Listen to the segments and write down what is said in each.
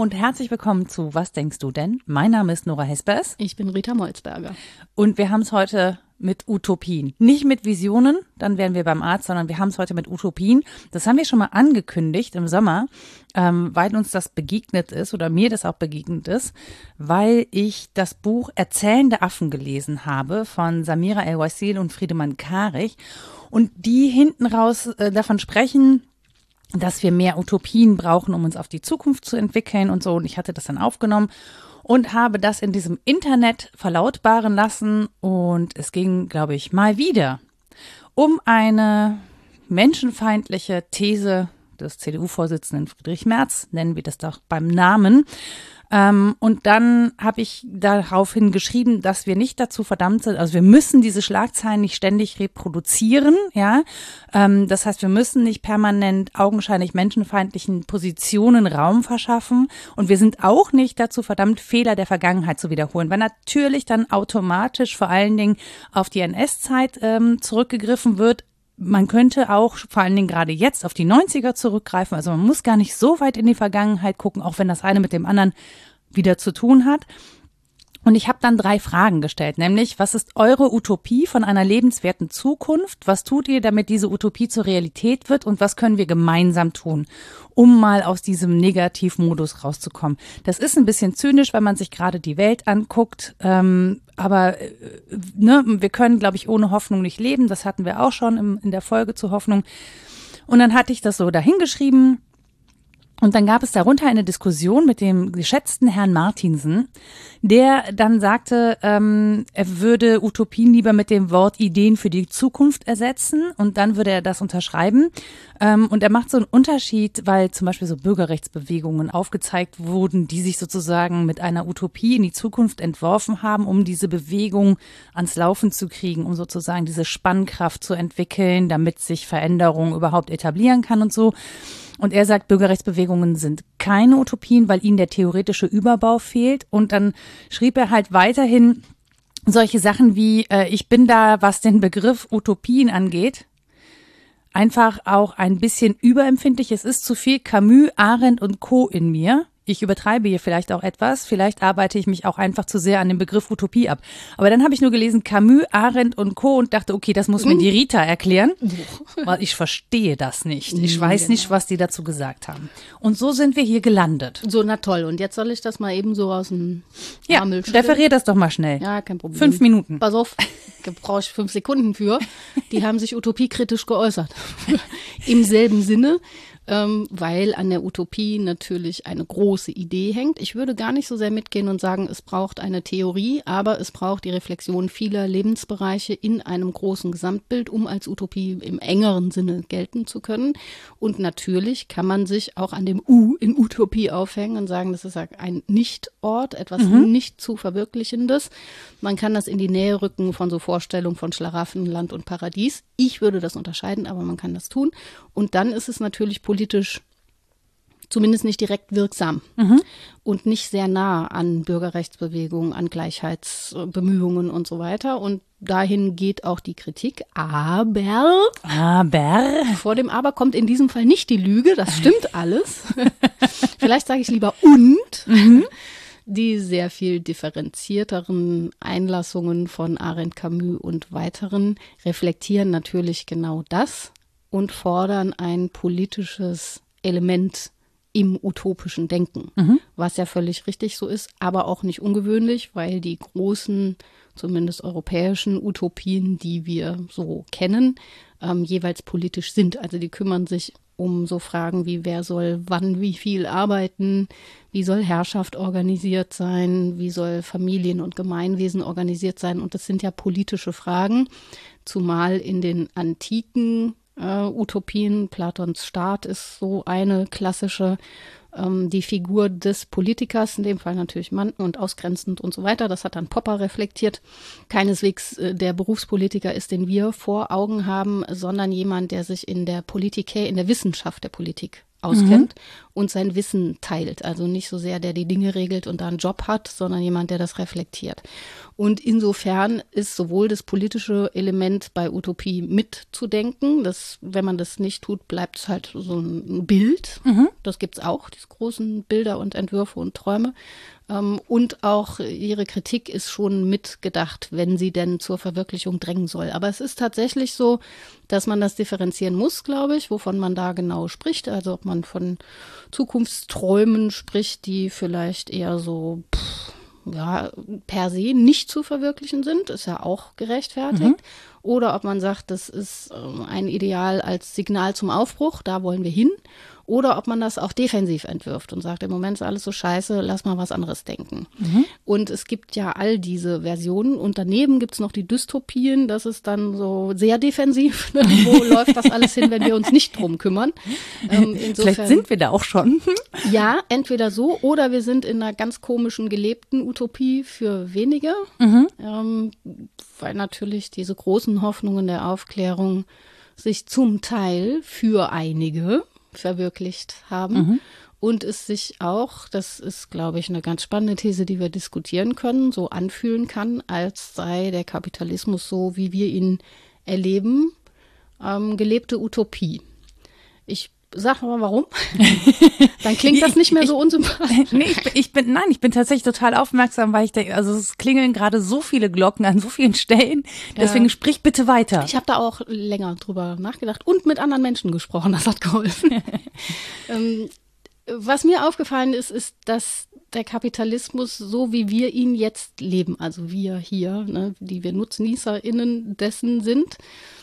und herzlich willkommen zu Was denkst du denn? Mein Name ist Nora Hespers. Ich bin Rita Molzberger. Und wir haben es heute mit Utopien. Nicht mit Visionen, dann wären wir beim Arzt, sondern wir haben es heute mit Utopien. Das haben wir schon mal angekündigt im Sommer, ähm, weil uns das begegnet ist oder mir das auch begegnet ist, weil ich das Buch Erzählende Affen gelesen habe von Samira El-Wasil und Friedemann Karich und die hinten raus äh, davon sprechen, dass wir mehr Utopien brauchen, um uns auf die Zukunft zu entwickeln und so. Und ich hatte das dann aufgenommen und habe das in diesem Internet verlautbaren lassen. Und es ging, glaube ich, mal wieder um eine menschenfeindliche These des CDU-Vorsitzenden Friedrich Merz, nennen wir das doch beim Namen, ähm, und dann habe ich daraufhin geschrieben, dass wir nicht dazu verdammt sind, also wir müssen diese Schlagzeilen nicht ständig reproduzieren, ja. Ähm, das heißt, wir müssen nicht permanent augenscheinlich menschenfeindlichen Positionen Raum verschaffen. Und wir sind auch nicht dazu verdammt, Fehler der Vergangenheit zu wiederholen, weil natürlich dann automatisch vor allen Dingen auf die NS-Zeit ähm, zurückgegriffen wird, man könnte auch vor allen Dingen gerade jetzt auf die 90er zurückgreifen. Also man muss gar nicht so weit in die Vergangenheit gucken, auch wenn das eine mit dem anderen wieder zu tun hat. Und ich habe dann drei Fragen gestellt, nämlich, was ist eure Utopie von einer lebenswerten Zukunft? Was tut ihr, damit diese Utopie zur Realität wird? Und was können wir gemeinsam tun, um mal aus diesem Negativmodus rauszukommen? Das ist ein bisschen zynisch, wenn man sich gerade die Welt anguckt. Ähm, aber äh, ne, wir können, glaube ich, ohne Hoffnung nicht leben. Das hatten wir auch schon im, in der Folge zur Hoffnung. Und dann hatte ich das so dahingeschrieben und dann gab es darunter eine Diskussion mit dem geschätzten Herrn Martinsen, der dann sagte, ähm, er würde Utopien lieber mit dem Wort Ideen für die Zukunft ersetzen und dann würde er das unterschreiben. Ähm, und er macht so einen Unterschied, weil zum Beispiel so Bürgerrechtsbewegungen aufgezeigt wurden, die sich sozusagen mit einer Utopie in die Zukunft entworfen haben, um diese Bewegung ans Laufen zu kriegen, um sozusagen diese Spannkraft zu entwickeln, damit sich Veränderung überhaupt etablieren kann und so. Und er sagt, Bürgerrechtsbewegungen sind keine Utopien, weil ihnen der theoretische Überbau fehlt. Und dann schrieb er halt weiterhin solche Sachen wie, äh, ich bin da, was den Begriff Utopien angeht, einfach auch ein bisschen überempfindlich. Es ist zu viel Camus, Arendt und Co. in mir ich übertreibe hier vielleicht auch etwas, vielleicht arbeite ich mich auch einfach zu sehr an dem Begriff Utopie ab. Aber dann habe ich nur gelesen Camus, Arendt und Co. und dachte, okay, das muss mir die Rita erklären, weil ich verstehe das nicht. Ich weiß nicht, genau. was die dazu gesagt haben. Und so sind wir hier gelandet. So, na toll. Und jetzt soll ich das mal eben so aus dem Ja, referier das doch mal schnell. Ja, kein Problem. Fünf Minuten. Pass auf, brauche ich fünf Sekunden für. Die haben sich utopiekritisch geäußert. Im selben Sinne ähm, weil an der Utopie natürlich eine große Idee hängt. Ich würde gar nicht so sehr mitgehen und sagen, es braucht eine Theorie, aber es braucht die Reflexion vieler Lebensbereiche in einem großen Gesamtbild, um als Utopie im engeren Sinne gelten zu können. Und natürlich kann man sich auch an dem U in Utopie aufhängen und sagen, das ist ein Nichtort, etwas mhm. nicht zu verwirklichendes. Man kann das in die Nähe rücken von so Vorstellungen von Schlaraffen, Land und Paradies. Ich würde das unterscheiden, aber man kann das tun. Und dann ist es natürlich politisch zumindest nicht direkt wirksam mhm. und nicht sehr nah an Bürgerrechtsbewegungen, an Gleichheitsbemühungen und so weiter. Und dahin geht auch die Kritik. Aber, aber, vor dem Aber kommt in diesem Fall nicht die Lüge, das stimmt alles. Vielleicht sage ich lieber und. Mhm. Die sehr viel differenzierteren Einlassungen von Arendt Camus und weiteren reflektieren natürlich genau das und fordern ein politisches Element im utopischen Denken, mhm. was ja völlig richtig so ist, aber auch nicht ungewöhnlich, weil die großen, zumindest europäischen Utopien, die wir so kennen, ähm, jeweils politisch sind. Also die kümmern sich um so Fragen wie, wer soll wann wie viel arbeiten, wie soll Herrschaft organisiert sein, wie soll Familien- und Gemeinwesen organisiert sein. Und das sind ja politische Fragen, zumal in den antiken äh, Utopien. Platons Staat ist so eine klassische, ähm, die Figur des Politikers, in dem Fall natürlich Mann und ausgrenzend und so weiter. Das hat dann Popper reflektiert. Keineswegs äh, der Berufspolitiker ist, den wir vor Augen haben, sondern jemand, der sich in der Politik, in der Wissenschaft der Politik auskennt mhm. und sein Wissen teilt. Also nicht so sehr, der die Dinge regelt und da einen Job hat, sondern jemand, der das reflektiert. Und insofern ist sowohl das politische Element bei Utopie mitzudenken. Das, wenn man das nicht tut, bleibt es halt so ein Bild. Mhm. Das gibt es auch, diese großen Bilder und Entwürfe und Träume. Ähm, und auch ihre Kritik ist schon mitgedacht, wenn sie denn zur Verwirklichung drängen soll. Aber es ist tatsächlich so, dass man das differenzieren muss, glaube ich, wovon man da genau spricht. Also ob man von Zukunftsträumen spricht, die vielleicht eher so pff, ja, per se nicht zu verwirklichen sind, ist ja auch gerechtfertigt. Mhm. Oder ob man sagt, das ist ähm, ein Ideal als Signal zum Aufbruch, da wollen wir hin oder ob man das auch defensiv entwirft und sagt, im Moment ist alles so scheiße, lass mal was anderes denken. Mhm. Und es gibt ja all diese Versionen und daneben gibt es noch die Dystopien, das ist dann so sehr defensiv. Ne? Wo läuft das alles hin, wenn wir uns nicht drum kümmern? Ähm, insofern, Vielleicht sind wir da auch schon. ja, entweder so oder wir sind in einer ganz komischen gelebten Utopie für wenige, mhm. ähm, weil natürlich diese großen Hoffnungen der Aufklärung sich zum Teil für einige verwirklicht haben. Mhm. Und es sich auch, das ist, glaube ich, eine ganz spannende These, die wir diskutieren können, so anfühlen kann, als sei der Kapitalismus so, wie wir ihn erleben, ähm, gelebte Utopie. Ich Sag mal warum. Dann klingt das nicht mehr so unsympathisch. Nee, ich, ich, bin, nein, ich bin tatsächlich total aufmerksam, weil ich denke, also es klingeln gerade so viele Glocken an so vielen Stellen. Deswegen ja. sprich bitte weiter. Ich habe da auch länger drüber nachgedacht und mit anderen Menschen gesprochen. Das hat geholfen. ähm, was mir aufgefallen ist, ist, dass der Kapitalismus, so wie wir ihn jetzt leben, also wir hier, ne, die wir NutznießerInnen dessen sind,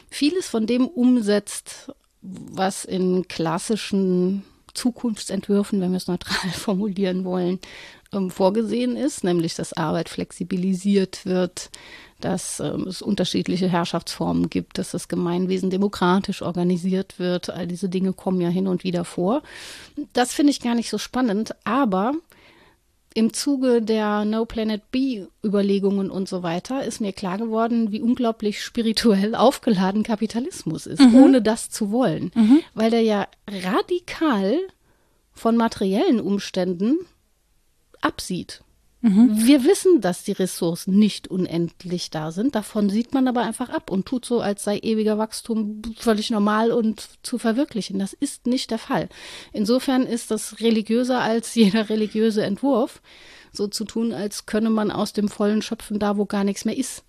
vieles von dem umsetzt, was in klassischen Zukunftsentwürfen, wenn wir es neutral formulieren wollen, ähm, vorgesehen ist, nämlich dass Arbeit flexibilisiert wird, dass ähm, es unterschiedliche Herrschaftsformen gibt, dass das Gemeinwesen demokratisch organisiert wird. All diese Dinge kommen ja hin und wieder vor. Das finde ich gar nicht so spannend, aber im Zuge der No Planet B Überlegungen und so weiter ist mir klar geworden, wie unglaublich spirituell aufgeladen Kapitalismus ist, mhm. ohne das zu wollen, mhm. weil der ja radikal von materiellen Umständen absieht. Mhm. Wir wissen, dass die Ressourcen nicht unendlich da sind. Davon sieht man aber einfach ab und tut so, als sei ewiger Wachstum völlig normal und zu verwirklichen. Das ist nicht der Fall. Insofern ist das religiöser als jeder religiöse Entwurf, so zu tun, als könne man aus dem Vollen schöpfen, da wo gar nichts mehr ist.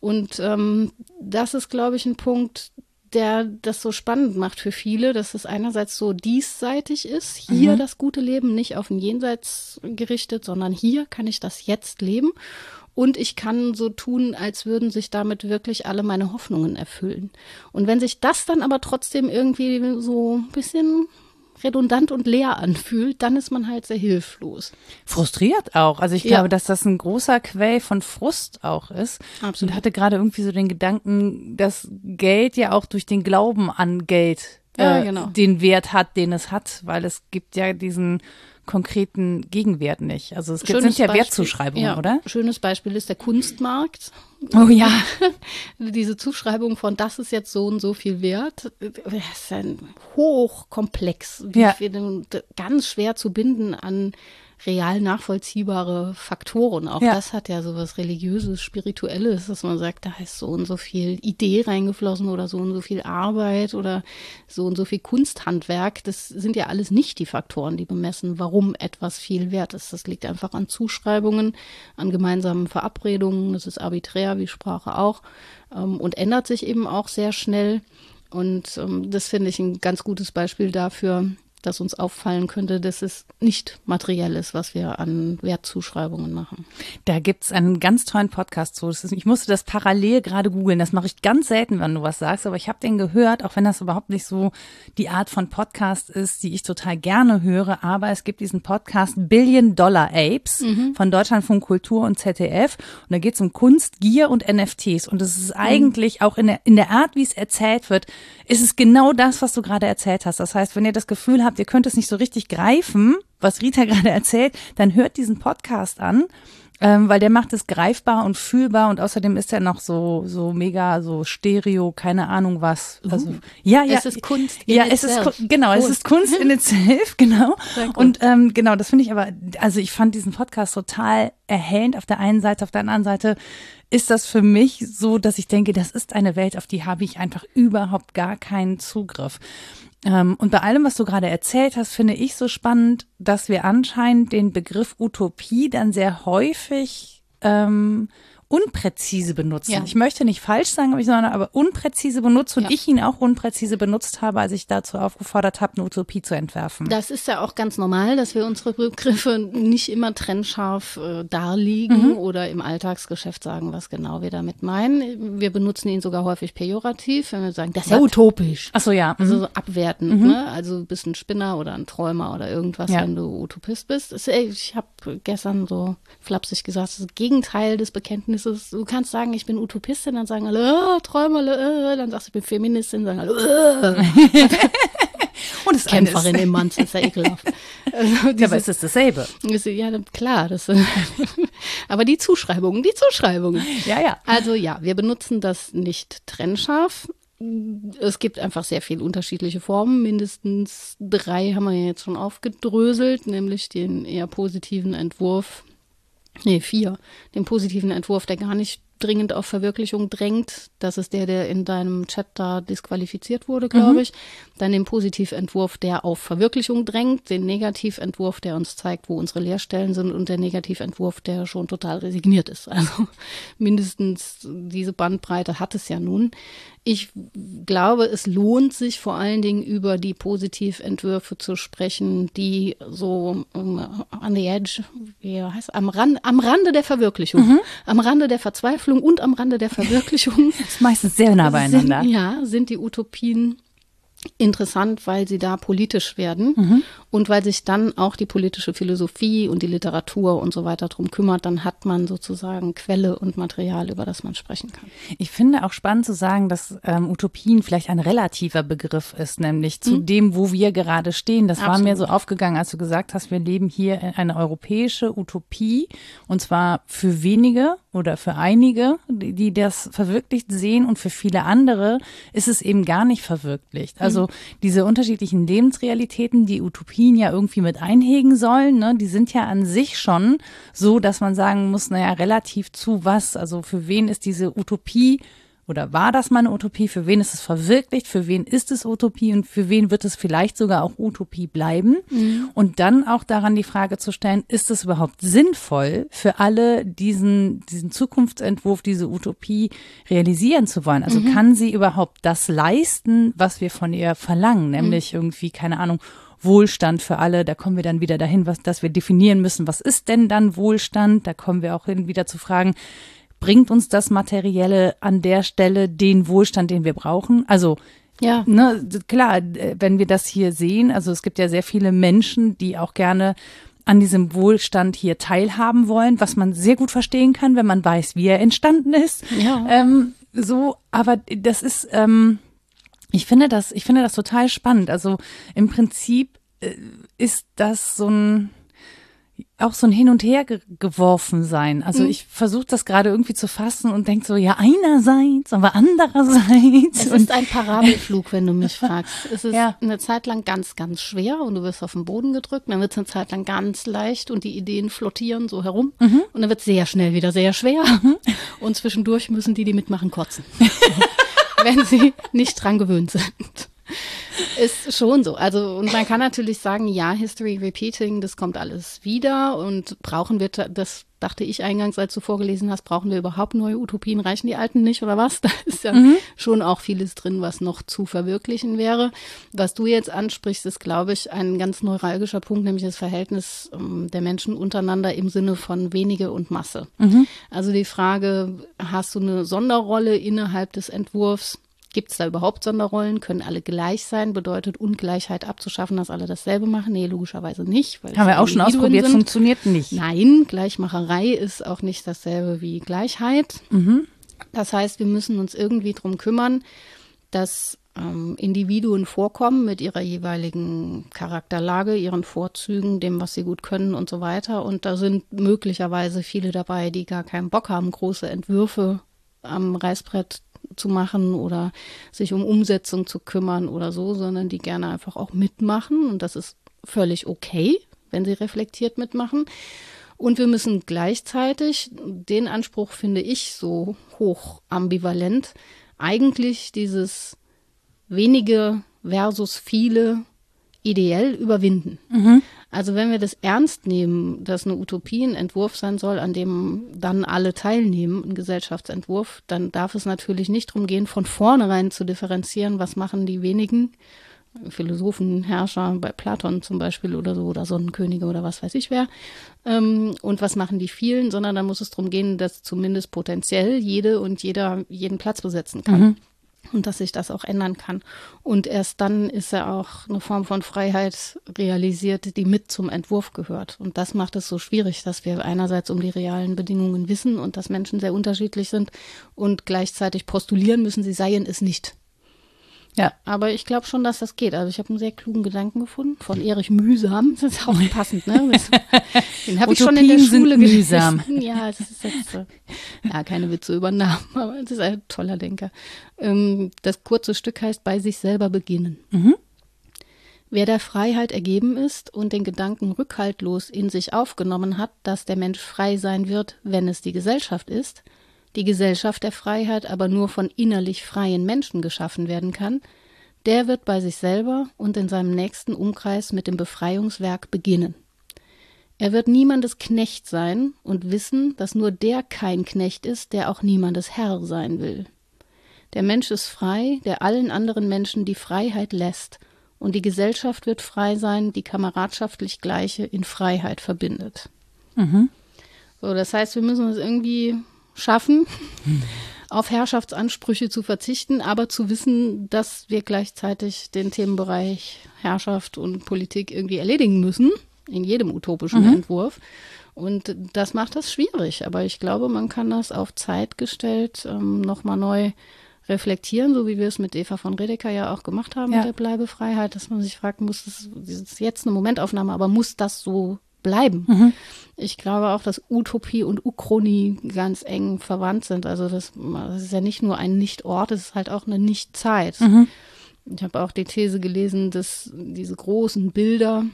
Und ähm, das ist, glaube ich, ein Punkt, der das so spannend macht für viele, dass es einerseits so diesseitig ist, hier mhm. das gute Leben, nicht auf den Jenseits gerichtet, sondern hier kann ich das jetzt leben. Und ich kann so tun, als würden sich damit wirklich alle meine Hoffnungen erfüllen. Und wenn sich das dann aber trotzdem irgendwie so ein bisschen redundant und leer anfühlt, dann ist man halt sehr hilflos. Frustriert auch. Also ich ja. glaube, dass das ein großer Quell von Frust auch ist. Absolut. Und hatte gerade irgendwie so den Gedanken, dass Geld ja auch durch den Glauben an Geld ja, äh, genau. den Wert hat, den es hat, weil es gibt ja diesen konkreten Gegenwert nicht. Also es gibt, sind ja Beispiel, Wertzuschreibungen, ja, oder? Schönes Beispiel ist der Kunstmarkt. Oh ja. Diese Zuschreibung von das ist jetzt so und so viel wert, ist ein hochkomplex, ja. ganz schwer zu binden an real nachvollziehbare Faktoren. Auch ja. das hat ja so was religiöses, spirituelles, dass man sagt, da ist so und so viel Idee reingeflossen oder so und so viel Arbeit oder so und so viel Kunsthandwerk. Das sind ja alles nicht die Faktoren, die bemessen, warum etwas viel wert ist. Das liegt einfach an Zuschreibungen, an gemeinsamen Verabredungen. Das ist arbiträr, wie Sprache auch, ähm, und ändert sich eben auch sehr schnell. Und ähm, das finde ich ein ganz gutes Beispiel dafür, das uns auffallen könnte, dass es nicht materiell ist, was wir an Wertzuschreibungen machen. Da gibt's einen ganz tollen Podcast zu. Ich musste das parallel gerade googeln. Das mache ich ganz selten, wenn du was sagst, aber ich habe den gehört, auch wenn das überhaupt nicht so die Art von Podcast ist, die ich total gerne höre. Aber es gibt diesen Podcast Billion Dollar Apes mhm. von Deutschlandfunk Kultur und ZDF. Und da geht's um Kunst, Gier und NFTs. Und es ist mhm. eigentlich auch in der, in der Art, wie es erzählt wird, ist es genau das, was du gerade erzählt hast. Das heißt, wenn ihr das Gefühl habt, habt, ihr könnt es nicht so richtig greifen, was Rita gerade erzählt, dann hört diesen Podcast an. ähm, weil der macht es greifbar und fühlbar und außerdem ist er noch so so mega so Stereo, keine Ahnung was. Also Uh, ja, ja, es ist Kunst in ja, es itself. ist genau, es ist Kunst in itself, genau. Und ähm, genau, das finde ich aber, also ich fand diesen Podcast total erhellend auf der einen Seite, auf der anderen Seite ist das für mich so, dass ich denke, das ist eine Welt, auf die habe ich einfach überhaupt gar keinen Zugriff. Ähm, und bei allem, was du gerade erzählt hast, finde ich so spannend, dass wir anscheinend den Begriff Utopie dann sehr häufig ähm, unpräzise benutzen. Ja. Ich möchte nicht falsch sagen, aber ich sondern aber unpräzise benutze und Ja. ich ihn auch unpräzise benutzt habe, als ich dazu aufgefordert habe, eine Utopie zu entwerfen. Das ist ja auch ganz normal, dass wir unsere Begriffe nicht immer trennscharf äh, darlegen Mhm. oder im Alltagsgeschäft sagen, was genau wir damit meinen. Wir benutzen ihn sogar häufig pejorativ, wenn wir sagen, das ist ja utopisch. Ach so, ja. Also Mhm. so abwertend, ne? Also du bist ein Spinner oder ein Träumer oder irgendwas, Ja. wenn du Utopist bist. Ich habe gestern so flapsig gesagt, das ist das Gegenteil des Bekenntnisses. Du kannst sagen, ich bin Utopistin, dann sagen alle, äh, Träumer, äh, dann sagst du, ich bin Feministin, sagen alle, äh, Und das Kämpferin ist, im Mann, ist ja ekelhaft. Also ja, aber es ist dasselbe. ist- ja, klar, das, aber die Zuschreibungen, die Zuschreibungen. Ja, ja. Also ja, wir benutzen das nicht trennscharf. Es gibt einfach sehr viele unterschiedliche Formen. Mindestens drei haben wir ja jetzt schon aufgedröselt, nämlich den eher positiven Entwurf, nee, vier, den positiven Entwurf, der gar nicht dringend auf Verwirklichung drängt. Das ist der, der in deinem Chat da disqualifiziert wurde, glaube ich. Dann den Positiventwurf, der auf Verwirklichung drängt, den Negativentwurf, der uns zeigt, wo unsere Leerstellen sind und der Negativentwurf, der schon total resigniert ist. Also mindestens diese Bandbreite hat es ja nun. Ich glaube, es lohnt sich vor allen Dingen über die Positiventwürfe zu sprechen, die so um, on the edge, wie heißt am Rand, am Rande der Verwirklichung, am Rande der Verzweiflung und am Rande der Verwirklichung. Das ist meistens sehr nah beieinander. sind, ja, sind die Utopien interessant, weil sie da politisch werden Mhm. und weil sich dann auch die politische Philosophie und die Literatur und so weiter drum kümmert, dann hat man sozusagen Quelle und Material, über das man sprechen kann. Ich finde auch spannend zu sagen, dass ähm, Utopien vielleicht ein relativer Begriff ist, nämlich zu dem, wo wir gerade stehen. Das war mir Absolut. so aufgegangen, als du gesagt hast, wir leben hier in eine europäische Utopie und zwar für wenige oder für einige, die, die das verwirklicht sehen und für viele andere ist es eben gar nicht verwirklicht. Also diese unterschiedlichen Lebensrealitäten, die Utopien ja irgendwie mit einhegen sollen, ne, die sind ja an sich schon so, dass man sagen muss, naja, relativ zu was, also für wen ist diese Utopie oder war das mal eine Utopie? Für wen ist es verwirklicht? Für wen ist es Utopie? Und für wen wird es vielleicht sogar auch Utopie bleiben? Und dann auch daran die Frage zu stellen, ist es überhaupt sinnvoll für alle, diesen, diesen Zukunftsentwurf, diese Utopie realisieren zu wollen? Also kann sie überhaupt das leisten, was wir von ihr verlangen? Nämlich irgendwie, keine Ahnung, Wohlstand für alle, da kommen wir dann wieder dahin, was, dass wir definieren müssen, was ist denn dann Wohlstand? Da kommen wir auch hin, wieder zu fragen, bringt uns das Materielle an der Stelle den Wohlstand, den wir brauchen? Also Ja. ne, klar, äh, wenn wir das hier sehen, also es gibt ja sehr viele Menschen, die auch gerne an diesem Wohlstand hier teilhaben wollen, was man sehr gut verstehen kann, wenn man weiß, wie er entstanden ist. Ja. Ähm, so, aber das ist, ähm, ich finde das, ich finde das total spannend. Also im Prinzip äh, ist das so ein auch so ein Hin und Her ge geworfen sein. Also Mhm. ich versuche das gerade irgendwie zu fassen und denke so, ja einerseits, aber andererseits. Es ist ein Parabelflug, wenn du mich fragst. Es ist Ja. eine Zeit lang ganz, ganz schwer und du wirst auf den Boden gedrückt. Dann wird es eine Zeit lang ganz leicht und die Ideen flottieren so herum. Mhm. Und dann wird es sehr schnell wieder sehr schwer. Und zwischendurch müssen die, die mitmachen, kotzen. wenn sie nicht dran gewöhnt sind. Ist schon so. Also, und man kann natürlich sagen, ja, History Repeating, das kommt alles wieder und brauchen wir, das dachte ich eingangs, als du vorgelesen hast, brauchen wir überhaupt neue Utopien? Reichen die alten nicht oder was? Da ist ja schon auch vieles drin, was noch zu verwirklichen wäre. Was du jetzt ansprichst, ist, glaube ich, ein ganz neuralgischer Punkt, nämlich das Verhältnis ähm, der Menschen untereinander im Sinne von wenige und Masse. Also die Frage, hast du eine Sonderrolle innerhalb des Entwurfs? Gibt es da überhaupt Sonderrollen? Können alle gleich sein? Bedeutet Ungleichheit abzuschaffen, dass alle dasselbe machen? Nee, logischerweise nicht. Weil haben wir auch schon ausprobiert, sind. funktioniert nicht. Nein, Gleichmacherei ist auch nicht dasselbe wie Gleichheit. Das heißt, wir müssen uns irgendwie drum kümmern, dass ähm, Individuen vorkommen mit ihrer jeweiligen Charakterlage, ihren Vorzügen, dem, was sie gut können und so weiter. Und da sind möglicherweise viele dabei, die gar keinen Bock haben, große Entwürfe am Reißbrett zu machen oder sich um Umsetzung zu kümmern oder so, sondern die gerne einfach auch mitmachen. Und das ist völlig okay, wenn sie reflektiert mitmachen. Und wir müssen gleichzeitig, den Anspruch finde ich so hoch ambivalent, eigentlich dieses wenige versus viele ideell überwinden. Mhm. Also wenn wir das ernst nehmen, dass eine Utopie ein Entwurf sein soll, an dem dann alle teilnehmen, ein Gesellschaftsentwurf, dann darf es natürlich nicht darum gehen, von vornherein zu differenzieren, was machen die wenigen Philosophen, Herrscher, bei Platon zum Beispiel oder so, oder Sonnenkönige oder was weiß ich wer. Ähm, und was machen die vielen, sondern dann muss es darum gehen, dass zumindest potenziell jede und jeder jeden Platz besetzen kann. Mhm und dass sich das auch ändern kann. Und erst dann ist ja auch eine Form von Freiheit realisiert, die mit zum Entwurf gehört. Und das macht es so schwierig, dass wir einerseits um die realen Bedingungen wissen und dass Menschen sehr unterschiedlich sind und gleichzeitig postulieren müssen, sie seien es nicht. Ja, aber ich glaube schon, dass das geht. Also ich habe einen sehr klugen Gedanken gefunden von Erich Mühsam. Das ist auch passend, ne? Den habe ich schon in der Schule mühsam. gelesen. Ja, das ist jetzt so. Ja, keine Witze über Namen, aber es ist ein toller Denker. Ähm, das kurze Stück heißt bei sich selber beginnen. Mhm. Wer der Freiheit ergeben ist und den Gedanken rückhaltlos in sich aufgenommen hat, dass der Mensch frei sein wird, wenn es die Gesellschaft ist, die Gesellschaft der Freiheit aber nur von innerlich freien Menschen geschaffen werden kann, der wird bei sich selber und in seinem nächsten Umkreis mit dem Befreiungswerk beginnen. Er wird niemandes Knecht sein und wissen, dass nur der kein Knecht ist, der auch niemandes Herr sein will. Der Mensch ist frei, der allen anderen Menschen die Freiheit lässt, und die Gesellschaft wird frei sein, die kameradschaftlich Gleiche in Freiheit verbindet. Mhm. So, das heißt, wir müssen uns irgendwie schaffen, auf Herrschaftsansprüche zu verzichten, aber zu wissen, dass wir gleichzeitig den Themenbereich Herrschaft und Politik irgendwie erledigen müssen, in jedem utopischen mhm. Entwurf. Und das macht das schwierig, aber ich glaube, man kann das auf Zeit gestellt ähm, nochmal neu reflektieren, so wie wir es mit Eva von Redeker ja auch gemacht haben ja. mit der Bleibefreiheit, dass man sich fragt, muss das, das ist jetzt eine Momentaufnahme, aber muss das so bleiben. Mhm. Ich glaube auch, dass Utopie und Uchronie ganz eng verwandt sind. Also das, das ist ja nicht nur ein Nicht-Ort, es ist halt auch eine Nicht-Zeit. Mhm. Ich habe auch die These gelesen, dass diese großen Bilder,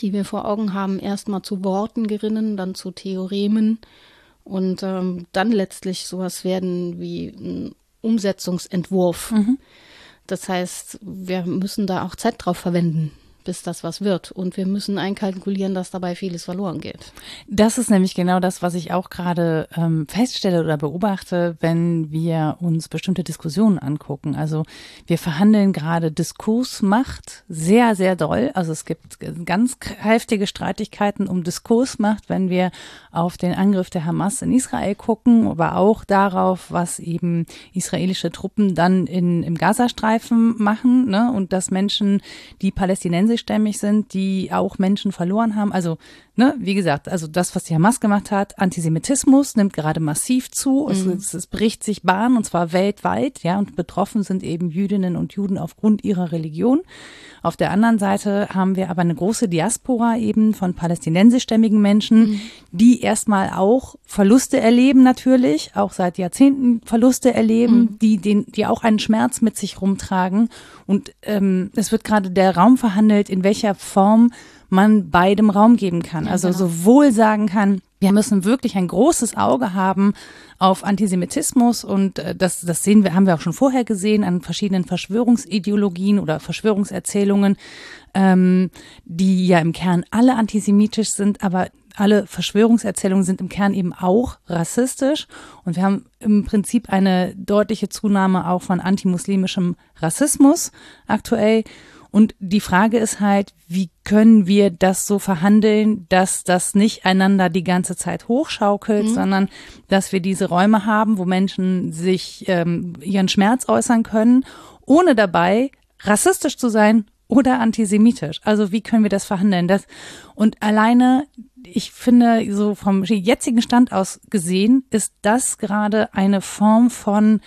die wir vor Augen haben, erstmal zu Worten gerinnen, dann zu Theoremen und ähm, dann letztlich sowas werden wie ein Umsetzungsentwurf. Mhm. Das heißt, wir müssen da auch Zeit drauf verwenden bis das was wird. Und wir müssen einkalkulieren, dass dabei vieles verloren geht. Das ist nämlich genau das, was ich auch gerade ähm, feststelle oder beobachte, wenn wir uns bestimmte Diskussionen angucken. Also wir verhandeln gerade Diskursmacht sehr, sehr doll. Also es gibt ganz heftige Streitigkeiten um Diskursmacht, wenn wir auf den Angriff der Hamas in Israel gucken, aber auch darauf, was eben israelische Truppen dann in, im Gazastreifen machen ne? und dass Menschen, die palästinensische stämmig sind, die auch Menschen verloren haben. Also, ne, wie gesagt, also das, was die Hamas gemacht hat, Antisemitismus nimmt gerade massiv zu. Mhm. Es, es, bricht sich Bahn und zwar weltweit, ja, und betroffen sind eben Jüdinnen und Juden aufgrund ihrer Religion. Auf der anderen Seite haben wir aber eine große Diaspora eben von palästinensischstämmigen Menschen, mhm. die erstmal auch Verluste erleben natürlich, auch seit Jahrzehnten Verluste erleben, mhm. die den, die auch einen Schmerz mit sich rumtragen. Und ähm, es wird gerade der Raum verhandelt, in welcher Form man beidem Raum geben kann. Also genau. sowohl sagen kann, wir müssen wirklich ein großes Auge haben auf Antisemitismus und äh, das, das sehen wir, haben wir auch schon vorher gesehen an verschiedenen Verschwörungsideologien oder Verschwörungserzählungen, ähm, die ja im Kern alle antisemitisch sind, aber alle Verschwörungserzählungen sind im Kern eben auch rassistisch und wir haben im Prinzip eine deutliche Zunahme auch von antimuslimischem Rassismus aktuell und die Frage ist halt, wie können wir das so verhandeln, dass das nicht einander die ganze Zeit hochschaukelt, mhm. sondern dass wir diese Räume haben, wo Menschen sich ähm, ihren Schmerz äußern können, ohne dabei rassistisch zu sein oder antisemitisch. Also wie können wir das verhandeln? Das, und alleine, ich finde, so vom jetzigen Stand aus gesehen, ist das gerade eine Form von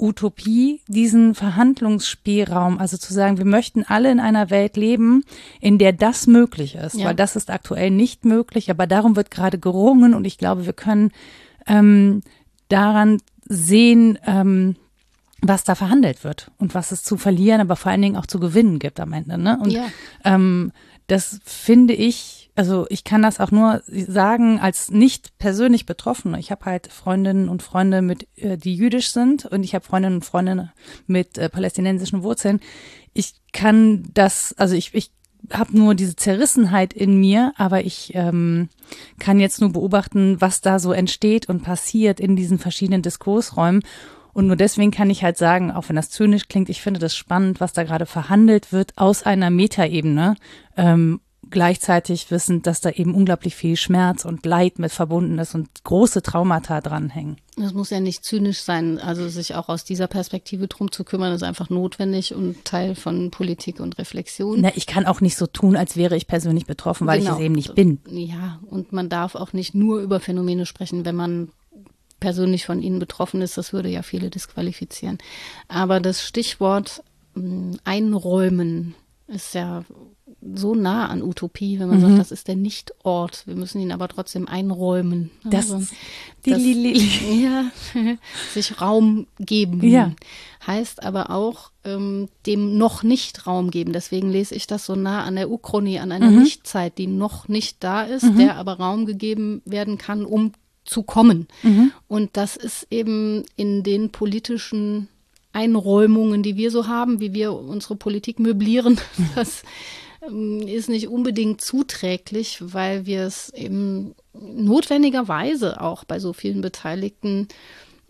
Utopie, diesen Verhandlungsspielraum, also zu sagen, wir möchten alle in einer Welt leben, in der das möglich ist, Ja. weil das ist aktuell nicht möglich, aber darum wird gerade gerungen und ich glaube, wir können ähm, daran sehen, ähm, was da verhandelt wird und was es zu verlieren, aber vor allen Dingen auch zu gewinnen gibt am Ende. Ne? Und Ja. ähm, das finde ich, also ich kann das auch nur sagen als nicht persönlich Betroffene. Ich habe halt Freundinnen und Freunde mit, äh, die jüdisch sind und ich habe Freundinnen und Freunde mit äh, palästinensischen Wurzeln. Ich kann das, also ich, ich habe nur diese Zerrissenheit in mir, aber ich ähm, kann jetzt nur beobachten, was da so entsteht und passiert in diesen verschiedenen Diskursräumen. Und nur deswegen kann ich halt sagen, auch wenn das zynisch klingt, ich finde das spannend, was da gerade verhandelt wird aus einer Metaebene. Ähm, gleichzeitig wissend, dass da eben unglaublich viel Schmerz und Leid mit verbunden ist und große Traumata dranhängen. Das muss ja nicht zynisch sein. Also sich auch aus dieser Perspektive drum zu kümmern, ist einfach notwendig und Teil von Politik und Reflexion. Na, ich kann auch nicht so tun, als wäre ich persönlich betroffen, weil Genau. ich es eben nicht bin. Ja, und man darf auch nicht nur über Phänomene sprechen, wenn man persönlich von ihnen betroffen ist. Das würde ja viele disqualifizieren. Aber das Stichwort mh, einräumen ist ja so nah an Utopie, wenn man Mhm. sagt, das ist der Nichtort. Wir müssen ihn aber trotzdem einräumen. Das Also, die das- Lili. ja, sich Raum geben. Ja. Heißt aber auch ähm, dem noch nicht Raum geben. Deswegen lese ich das so nah an der Uchronie, an einer Mhm. Nichtzeit, die noch nicht da ist, der aber Raum gegeben werden kann, um zu kommen. Mhm. Und das ist eben in den politischen Einräumungen, die wir so haben, wie wir unsere Politik möblieren, das ähm, ist nicht unbedingt zuträglich, weil wir es eben notwendigerweise auch bei so vielen Beteiligten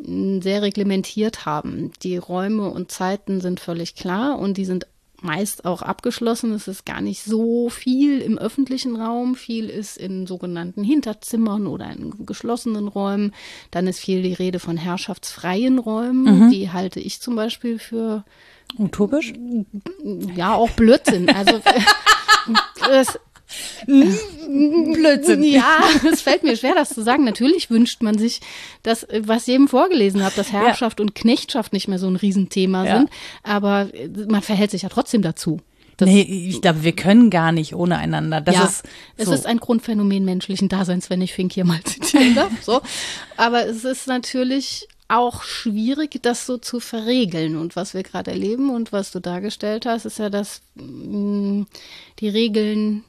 sehr reglementiert haben. Die Räume und Zeiten sind völlig klar und die sind meist auch abgeschlossen. Es ist gar nicht so viel im öffentlichen Raum. Viel ist in sogenannten Hinterzimmern oder in geschlossenen Räumen. Dann ist viel die Rede von herrschaftsfreien Räumen. Die halte ich zum Beispiel für Utopisch? ja auch Blödsinn. Also es, Blödsinn. ja, es fällt mir schwer, das zu sagen. Natürlich wünscht man sich, dass, was ich eben vorgelesen habe, dass Herrschaft und Knechtschaft nicht mehr so ein Riesenthema Ja. sind. Aber äh, man verhält sich ja trotzdem dazu. Das, nee, ich glaube, wir können gar nicht ohne einander. Das ja, ist es so. ist ein Grundphänomen menschlichen Daseins, wenn ich Fink hier mal zitieren darf. So. Aber es ist natürlich auch schwierig, das so zu verregeln. Und was wir gerade erleben und was du dargestellt hast, ist ja, dass mh, die Regeln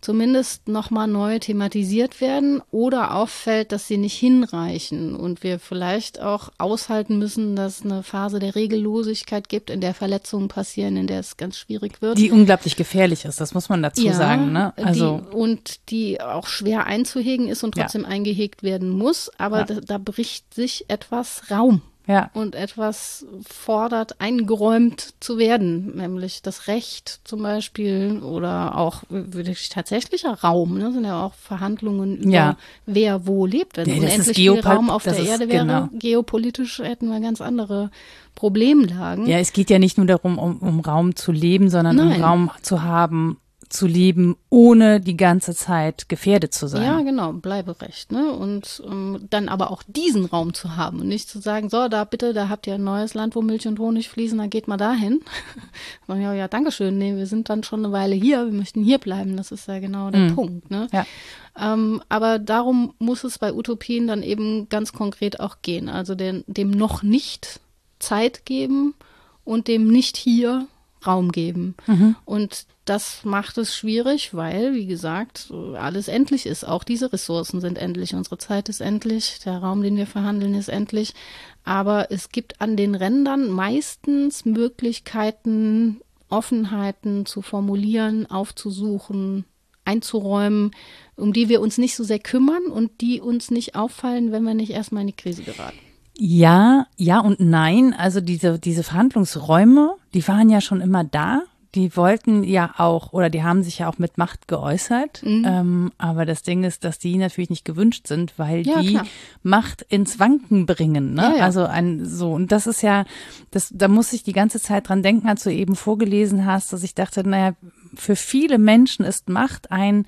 zumindest nochmal neu thematisiert werden oder auffällt, dass sie nicht hinreichen und wir vielleicht auch aushalten müssen, dass eine Phase der Regellosigkeit gibt, in der Verletzungen passieren, in der es ganz schwierig wird. die unglaublich gefährlich ist, das muss man dazu sagen. Ne? Also die, und die auch schwer einzuhegen ist und Ja. trotzdem eingehegt werden muss, aber Ja. da, da bricht sich etwas Raum ja, und etwas fordert, eingeräumt zu werden, nämlich das Recht zum Beispiel oder auch wirklich tatsächlicher Raum. Ne? sind ja auch Verhandlungen über Ja. wer wo lebt. Wenn Ja, unendlich viel Raum auf der ist- Erde wäre, genau. geopolitisch hätten wir ganz andere Problemlagen. ja, es geht ja nicht nur darum, um, um Raum zu leben, sondern Nein. um Raum zu haben, zu leben, ohne die ganze Zeit gefährdet zu sein. Ja, genau, Bleiberecht. Ne? Und ähm, dann aber auch diesen Raum zu haben und nicht zu sagen, so, da bitte, da habt ihr ein neues Land, wo Milch und Honig fließen, dann geht mal dahin. Sagen, ja, ja, Dankeschön, nee, wir sind dann schon eine Weile hier, wir möchten hier bleiben, das ist ja genau der Punkt. Ne? Ja. Ähm, aber darum muss es bei Utopien dann eben ganz konkret auch gehen. Also den, dem noch nicht Zeit geben und dem nicht hier Raum geben. Und das macht es schwierig, weil, wie gesagt, alles endlich ist. Auch diese Ressourcen sind endlich. Unsere Zeit ist endlich. Der Raum, den wir verhandeln, ist endlich. Aber es gibt an den Rändern meistens Möglichkeiten, Offenheiten zu formulieren, aufzusuchen, einzuräumen, um die wir uns nicht so sehr kümmern und die uns nicht auffallen, wenn wir nicht erstmal in die Krise geraten. Ja, ja und nein. Also diese, diese Verhandlungsräume, die waren ja schon immer da. Die wollten ja auch, oder die haben sich ja auch mit Macht geäußert. Mhm. Ähm, aber das Ding ist, dass die natürlich nicht gewünscht sind, weil Ja, die klar. Macht ins Wanken bringen. Ne? Ja, ja. Also ein so, und das ist ja, das, da muss ich die ganze Zeit dran denken, als du eben vorgelesen hast, dass ich dachte, naja, für viele Menschen ist Macht ein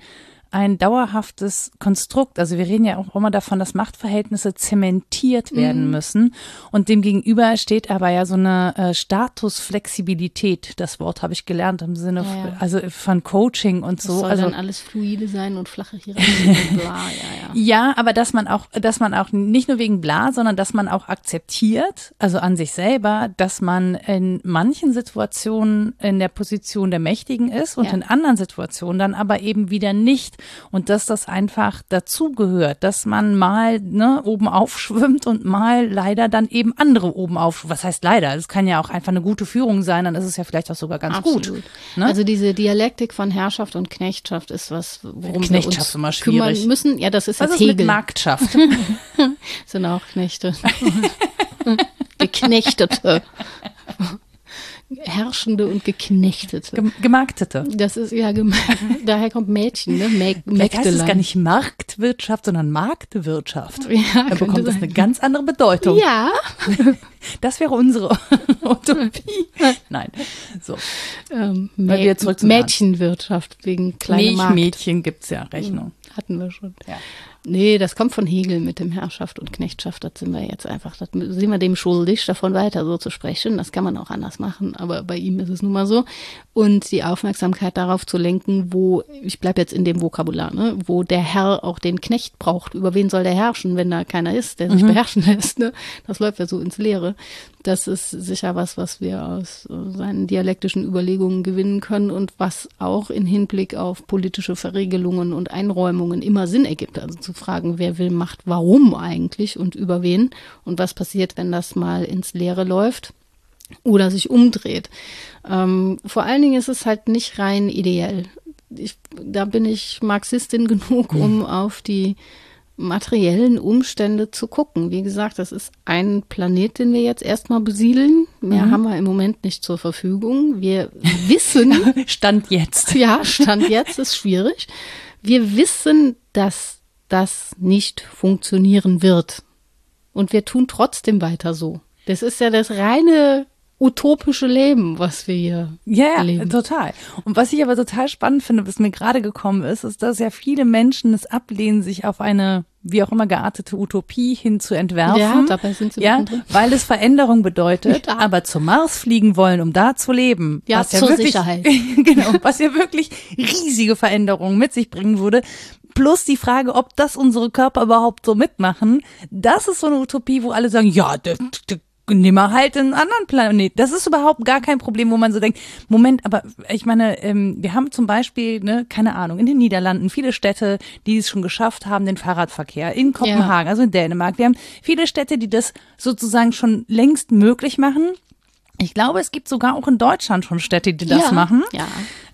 ein dauerhaftes Konstrukt. Also wir reden ja auch immer davon, dass Machtverhältnisse zementiert werden müssen. Und dem gegenüber steht aber ja so eine äh, Statusflexibilität. Das Wort habe ich gelernt im Sinne Ja, ja. also von Coaching und Das so. soll also dann alles fluide sein und flache Hierarchien und bla, ja, ja. ja, aber dass man auch, dass man auch nicht nur wegen bla, sondern dass man auch akzeptiert, also an sich selber, dass man in manchen Situationen in der Position der Mächtigen ist und Ja. in anderen Situationen dann aber eben wieder nicht. Und dass das einfach dazugehört, dass man mal ne, oben aufschwimmt und mal leider dann eben andere oben auf. Was heißt leider? Das kann ja auch einfach eine gute Führung sein, dann ist es ja vielleicht auch sogar ganz gut. Absolut. Ne? Also diese Dialektik von Herrschaft und Knechtschaft ist was, worum Knechtschaft wir uns immer kümmern müssen. Ja, das ist Was jetzt ist mit Hegel. Marktschaft? Sind auch Knechte. Geknechtete. Herrschende und Geknechtete. Gem- Gemarktete. Das ist ja, gem- daher kommt Mädchen, ne? Mä Vielleicht heißt es gar nicht Marktwirtschaft, sondern Marktwirtschaft. Ja, Dann könnte bekommt es sein. eine ganz andere Bedeutung. Ja, Das wäre unsere Utopie. Nein. So. ähm, Mal wieder zurück zum Mädchenwirtschaft wegen kleiner Markt. Milchmädchen gibt's ja Rechnung. Hatten wir schon. Ja. Nee, das kommt von Hegel mit dem Herrschaft und Knechtschaft. Das sind wir jetzt einfach, das sind wir dem schuldig, davon weiter so zu sprechen. Das kann man auch anders machen, aber bei ihm ist es nun mal so. Und die Aufmerksamkeit darauf zu lenken, wo, ich bleibe jetzt in dem Vokabular, ne, wo der Herr auch den Knecht braucht. Über wen soll der herrschen, wenn da keiner ist, der sich beherrschen lässt? Ne? Das läuft ja so ins Leere. Das ist sicher was, was wir aus äh, seinen dialektischen Überlegungen gewinnen können und was auch in Hinblick auf politische Verregelungen und Einräumungen immer Sinn ergibt. Also zu fragen, wer will Macht, warum eigentlich und über wen und was passiert, wenn das mal ins Leere läuft oder sich umdreht. Ähm, vor allen Dingen ist es halt nicht rein ideell. Ich, da bin ich Marxistin genug, um auf die materiellen Umstände zu gucken. Wie gesagt, das ist ein Planet, den wir jetzt erstmal besiedeln. Mehr haben wir im Moment nicht zur Verfügung. Wir wissen, Stand jetzt. ja, Stand jetzt ist schwierig. Wir wissen, dass das nicht funktionieren wird. Und wir tun trotzdem weiter so. Das ist ja das reine utopische Leben, was wir hier Ja, ja, leben. total. Und was ich aber total spannend finde, was mir gerade gekommen ist, ist, dass ja viele Menschen es ablehnen, sich auf eine wie auch immer geartete Utopie hin zu entwerfen. Ja, dabei sind sie ja, weil es Veränderung bedeutet, Ja. aber zum Mars fliegen wollen, um da zu leben. Ja, was ja zur wirklich, Sicherheit. genau, was ja wirklich riesige Veränderungen mit sich bringen würde. Plus die Frage, ob das unsere Körper überhaupt so mitmachen. Das ist so eine Utopie, wo alle sagen, ja, d- d- Nimm mal halt einen anderen Planet. Das ist überhaupt gar kein Problem, wo man so denkt, Moment, aber ich meine, ähm, wir haben zum Beispiel, ne, keine Ahnung, in den Niederlanden viele Städte, die es schon geschafft haben, den Fahrradverkehr. In Kopenhagen, also in Dänemark. Wir haben viele Städte, die das sozusagen schon längst möglich machen. Ich glaube, es gibt sogar auch in Deutschland schon Städte, die das ja, machen. Ja.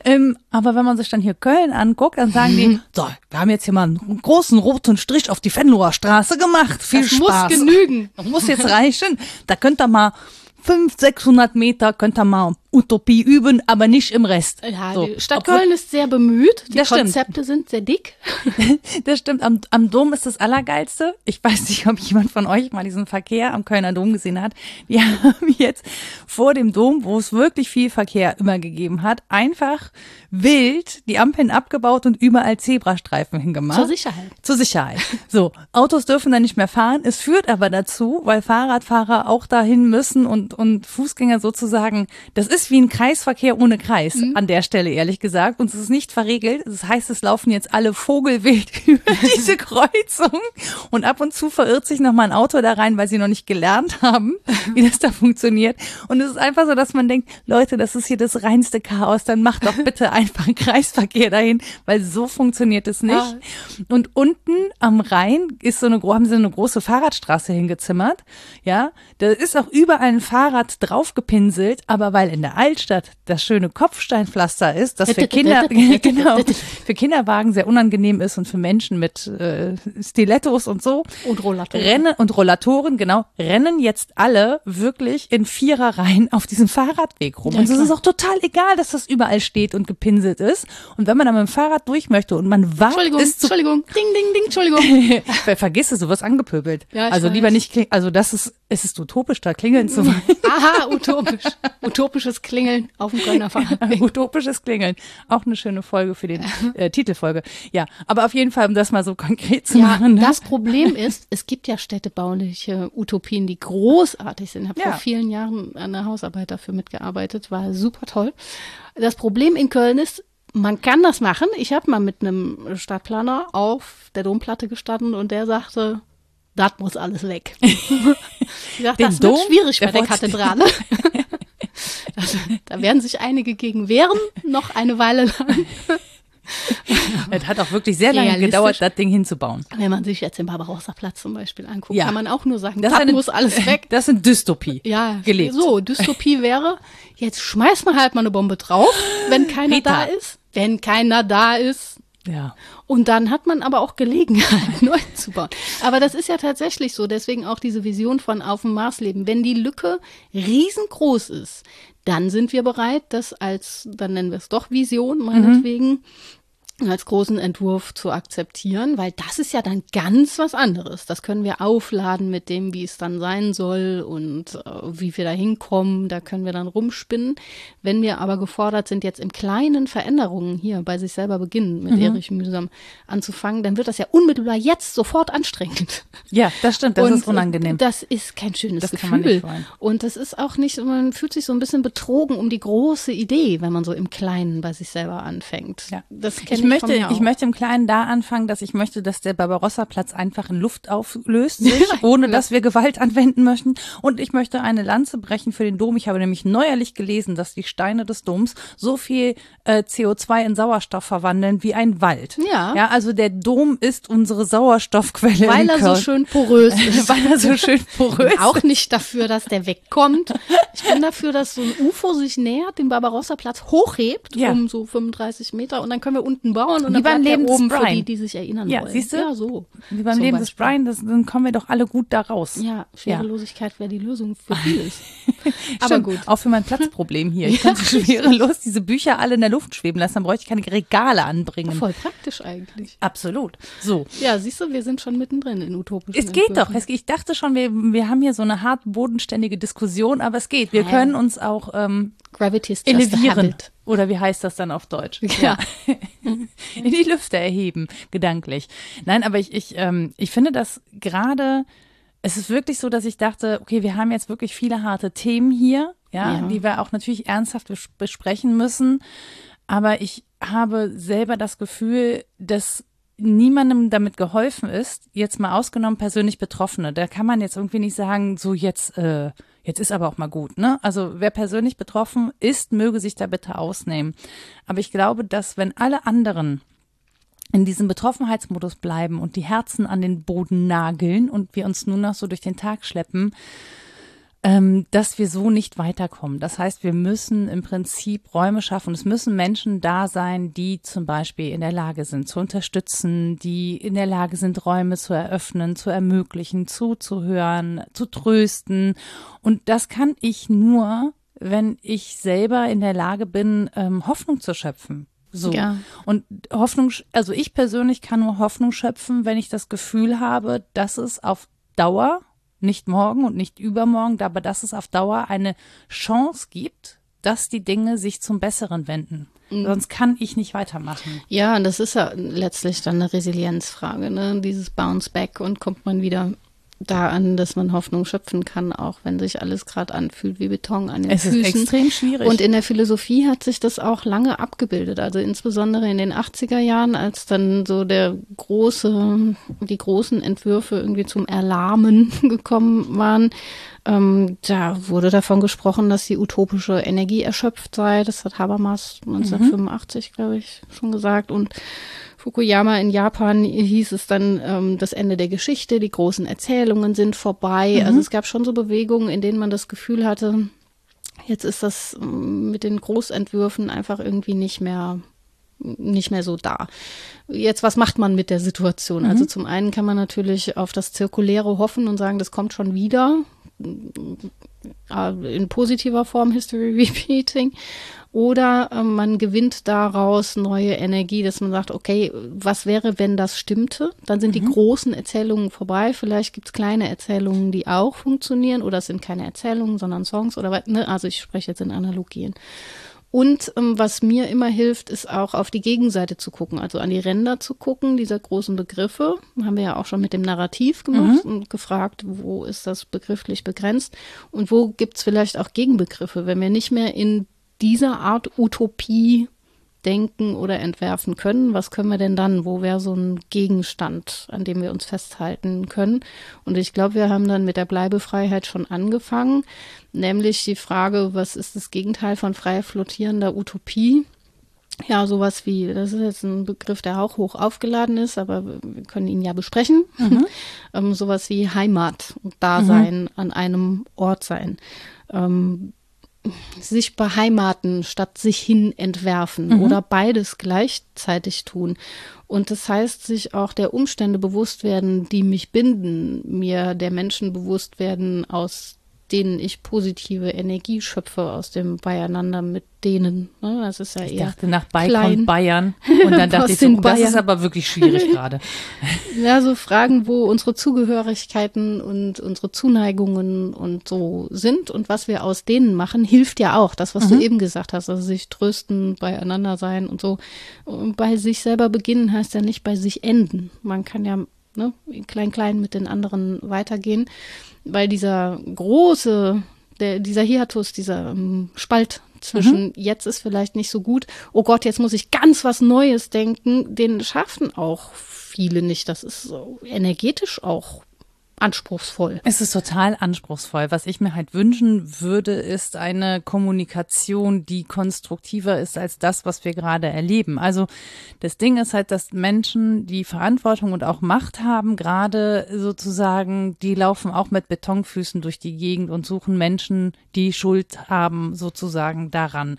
Ähm, aber wenn man sich dann hier Köln anguckt, dann sagen die, so, wir haben jetzt hier mal einen großen roten Strich auf die Venloer Straße gemacht. Viel Das muss Spaß. genügen. Das muss jetzt reichen. Da könnt ihr mal 500, 600 Meter, könnt ihr mal Utopie üben, aber nicht im Rest. Ja, So, die Stadt obwohl- Köln ist sehr bemüht. Die Das stimmt. Konzepte sind sehr dick. Das stimmt, am, am Dom ist das Allergeilste. Ich weiß nicht, ob jemand von euch mal diesen Verkehr am Kölner Dom gesehen hat. Die haben jetzt vor dem Dom, wo es wirklich viel Verkehr immer gegeben hat, einfach wild die Ampeln abgebaut und überall Zebrastreifen hingemacht. Zur Sicherheit. Zur Sicherheit. So, Autos dürfen da nicht mehr fahren. Es führt aber dazu, weil Fahrradfahrer auch dahin müssen und, und Fußgänger sozusagen, das ist wie ein Kreisverkehr ohne Kreis an der Stelle, ehrlich gesagt. Und es ist nicht verregelt. Das heißt, es laufen jetzt alle vogelwild über diese Kreuzung. Und ab und zu verirrt sich noch mal ein Auto da rein, weil sie noch nicht gelernt haben, wie das da funktioniert. Und es ist einfach so, dass man denkt, Leute, das ist hier das reinste Chaos. Dann macht doch bitte einfach einen Kreisverkehr dahin, weil so funktioniert es nicht. Ja. Und unten am Rhein ist so eine, haben sie eine große Fahrradstraße hingezimmert. Ja, da ist auch überall ein Fahrrad draufgepinselt, aber weil in der Altstadt das schöne Kopfsteinpflaster ist, das für Kinder, genau, für Kinderwagen sehr unangenehm ist und für Menschen mit äh, Stilettos und so. Und Rollatoren. Rennen und Rollatoren, genau, rennen jetzt alle wirklich in Viererreihen auf diesem Fahrradweg rum. Ja, und es ist auch total egal, dass das überall steht und gepinselt ist. Und wenn man dann mit dem Fahrrad durch möchte und man wagt Entschuldigung, zu Entschuldigung, ding, ding, ding, Entschuldigung. Ver- Vergiss es, du wirst angepöbelt. Ja, also lieber weiß. nicht, kling- also das ist, es ist utopisch, da klingeln zu wollen. Aha, utopisch. Utopisches Klingeln auf dem Kölner. Utopisches Klingeln. Auch eine schöne Folge für den äh, Titelfolge. Ja, aber auf jeden Fall, um das mal so konkret zu Ja, machen. Ne? das Problem ist, es gibt ja städtebauliche Utopien, die großartig sind. Ich habe Ja. vor vielen Jahren an der Hausarbeit dafür mitgearbeitet, war super toll. Das Problem in Köln ist, man kann das machen. Ich habe mal mit einem Stadtplaner auf der Domplatte gestanden und der sagte, das muss alles weg. ich dachte, das wird Dom? schwierig bei Der Kathedrale. Also, da werden sich einige gegen wehren, noch eine Weile lang. Es hat auch wirklich sehr lange gedauert, das Ding hinzubauen. Wenn man sich jetzt den Barbarossa-Platz zum Beispiel anguckt, Ja. kann man auch nur sagen, Das das, eine- muss alles weg. Das ist eine Dystopie. Ja, gelebt. so, Dystopie wäre, jetzt schmeiß mal halt mal eine Bombe drauf, wenn keiner Rita. da ist. Wenn keiner da ist. Ja. Und dann hat man aber auch Gelegenheit, neu zu bauen. Aber das ist ja tatsächlich so. Deswegen auch diese Vision von auf dem Mars leben. Wenn die Lücke riesengroß ist, dann sind wir bereit, das als, dann nennen wir es doch Vision, meinetwegen, als großen Entwurf zu akzeptieren, weil das ist ja dann ganz was anderes. Das können wir aufladen mit dem, wie es dann sein soll und äh, wie wir da hinkommen. Da können wir dann rumspinnen. Wenn wir aber gefordert sind, jetzt im Kleinen Veränderungen hier bei sich selber beginnen, mit Erich Mühsam anzufangen, dann wird das ja unmittelbar jetzt sofort anstrengend. Ja, das stimmt, das und ist unangenehm. Das ist kein schönes Das Gefühl. kann man nicht wollen. und das ist auch nicht, man fühlt sich so ein bisschen betrogen um die große Idee, wenn man so im Kleinen bei sich selber anfängt. Ja. Das kenn Ich möchte, ich möchte im Kleinen da anfangen, dass ich möchte, dass der Barbarossa-Platz einfach in Luft auflöst sich, ohne dass wir Gewalt anwenden möchten. Und ich möchte eine Lanze brechen für den Dom. Ich habe nämlich neuerlich gelesen, dass die Steine des Doms so viel äh, CO2 in Sauerstoff verwandeln wie ein Wald. Ja. Ja, also der Dom ist unsere Sauerstoffquelle. weil er so schön porös ist. weil er so schön porös bin auch nicht dafür, dass der wegkommt. Ich bin dafür, dass so ein UFO sich nähert, den Barbarossa-Platz hochhebt Ja. um so 35 Meter und dann können wir unten bauen und Wie dann beim Leben oben für Brian. die, die sich erinnern Ja, wollen. siehst du? Ja, so. Wie beim Zum Leben des. Brian, das, dann kommen wir doch alle gut da raus. Ja, Schwerelosigkeit wäre die Lösung für vieles. Aber Stimmt, gut. Auch für mein Platzproblem hier. Ich könnte schwerelos diese Bücher alle in der Luft schweben lassen, dann bräuchte ich keine Regale anbringen. Voll praktisch eigentlich. Absolut. So. Ja, siehst du, wir sind schon mittendrin in utopischen Es geht doch. Entwürfen. Es, ich dachte schon, wir, wir haben hier so eine hart bodenständige Diskussion, aber es geht. Wir Ja. können uns auch ähm, Gravity is just a elevieren. habit. Oder wie heißt das dann auf Deutsch? Ja. in die Lüfte erheben, gedanklich. Nein, aber ich, ich, ähm, ich finde das gerade, es ist wirklich so, dass ich dachte, okay, wir haben jetzt wirklich viele harte Themen hier, ja, Ja. die wir auch natürlich ernsthaft bes besprechen müssen. Aber ich habe selber das Gefühl, dass niemandem damit geholfen ist, jetzt mal ausgenommen persönlich Betroffene. Da kann man jetzt irgendwie nicht sagen, so jetzt, äh, jetzt ist aber auch mal gut, ne? Also wer persönlich betroffen ist, möge sich da bitte ausnehmen. Aber ich glaube, dass wenn alle anderen in diesem Betroffenheitsmodus bleiben und die Herzen an den Boden nageln und wir uns nur noch so durch den Tag schleppen, ähm, dass wir so nicht weiterkommen. Das heißt, wir müssen im Prinzip Räume schaffen. Es müssen Menschen da sein, die zum Beispiel in der Lage sind, zu unterstützen, die in der Lage sind, Räume zu eröffnen, zu ermöglichen, zuzuhören, zu trösten. Und das kann ich nur, wenn ich selber in der Lage bin, ähm, Hoffnung zu schöpfen. So. Ja. Und Hoffnung, also ich persönlich kann nur Hoffnung schöpfen, wenn ich das Gefühl habe, dass es auf Dauer, nicht morgen und nicht übermorgen, aber dass es auf Dauer eine Chance gibt, dass die Dinge sich zum Besseren wenden. Sonst kann ich nicht weitermachen. Ja, und das ist ja letztlich dann eine Resilienzfrage, ne? Dieses Bounce Back und kommt man wieder da an, dass man Hoffnung schöpfen kann, auch wenn sich alles gerade anfühlt wie Beton an den Es ist Füßen. extrem schwierig. Und in der Philosophie hat sich das auch lange abgebildet. Also insbesondere in den 80er Jahren, als dann so der große, die großen Entwürfe irgendwie zum Erlahmen gekommen waren, ähm, da wurde davon gesprochen, dass die utopische Energie erschöpft sei. Das hat Habermas 1985, glaube ich, schon gesagt. Und Fukuyama in Japan hieß es dann ähm, das Ende der Geschichte, die großen Erzählungen sind vorbei. Also es gab schon so Bewegungen, in denen man das Gefühl hatte, jetzt ist das ähm, mit den Großentwürfen einfach irgendwie nicht mehr nicht mehr so da. Jetzt, was macht man mit der Situation? Also zum einen kann man natürlich auf das Zirkuläre hoffen und sagen, das kommt schon wieder. äh, in positiver Form History Repeating. Oder äh, man gewinnt daraus neue Energie, dass man sagt, okay, was wäre, wenn das stimmte? Dann sind mhm. die großen Erzählungen vorbei. Vielleicht gibt es kleine Erzählungen, die auch funktionieren. Oder es sind keine Erzählungen, sondern Songs oder ne? Also ich spreche jetzt in Analogien. Und ähm, was mir immer hilft, ist auch auf die Gegenseite zu gucken, also an die Ränder zu gucken, dieser großen Begriffe. Haben wir ja auch schon mit dem Narrativ gemacht mhm. und gefragt, wo ist das begrifflich begrenzt und wo gibt's vielleicht auch Gegenbegriffe, wenn wir nicht mehr in dieser Art Utopie denken oder entwerfen können. Was können wir denn dann? Wo wäre so ein Gegenstand, an dem wir uns festhalten können? Und ich glaube, wir haben dann mit der Bleibefreiheit schon angefangen, nämlich die Frage, was ist das Gegenteil von frei flottierender Utopie? Ja, sowas wie, das ist jetzt ein Begriff, der auch hoch aufgeladen ist, aber wir können ihn ja besprechen. Mhm. ähm, sowas wie Heimat und Dasein mhm. an einem Ort sein. Ähm, sich beheimaten statt sich hin entwerfen mhm. oder beides gleichzeitig tun. Und das heißt, sich auch der Umstände bewusst werden, die mich binden, mir der Menschen bewusst werden, aus denen ich positive Energie schöpfe aus dem Beieinander mit denen. Ne? Das ist ja ich eher. dachte nach Beikon Bayern. Und dann dachte ich so, oh, das ist aber wirklich schwierig gerade. ja, so Fragen, wo unsere Zugehörigkeiten und unsere Zuneigungen und so sind und was wir aus denen machen, hilft ja auch. Das, was mhm. du eben gesagt hast, also sich trösten, beieinander sein und so. Und bei sich selber beginnen heißt ja nicht bei sich enden. Man kann ja ne, klein, klein mit den anderen weitergehen weil dieser große, der, dieser Hiatus, dieser ähm, Spalt zwischen mhm. jetzt ist vielleicht nicht so gut, oh Gott, jetzt muss ich ganz was Neues denken, den schaffen auch viele nicht. Das ist so energetisch auch anspruchsvoll. Es ist total anspruchsvoll. Was ich mir halt wünschen würde, ist eine Kommunikation, die konstruktiver ist als das, was wir gerade erleben. Also das Ding ist halt, dass Menschen, die Verantwortung und auch Macht haben, gerade sozusagen, die laufen auch mit Betonfüßen durch die Gegend und suchen Menschen, die Schuld haben, sozusagen daran.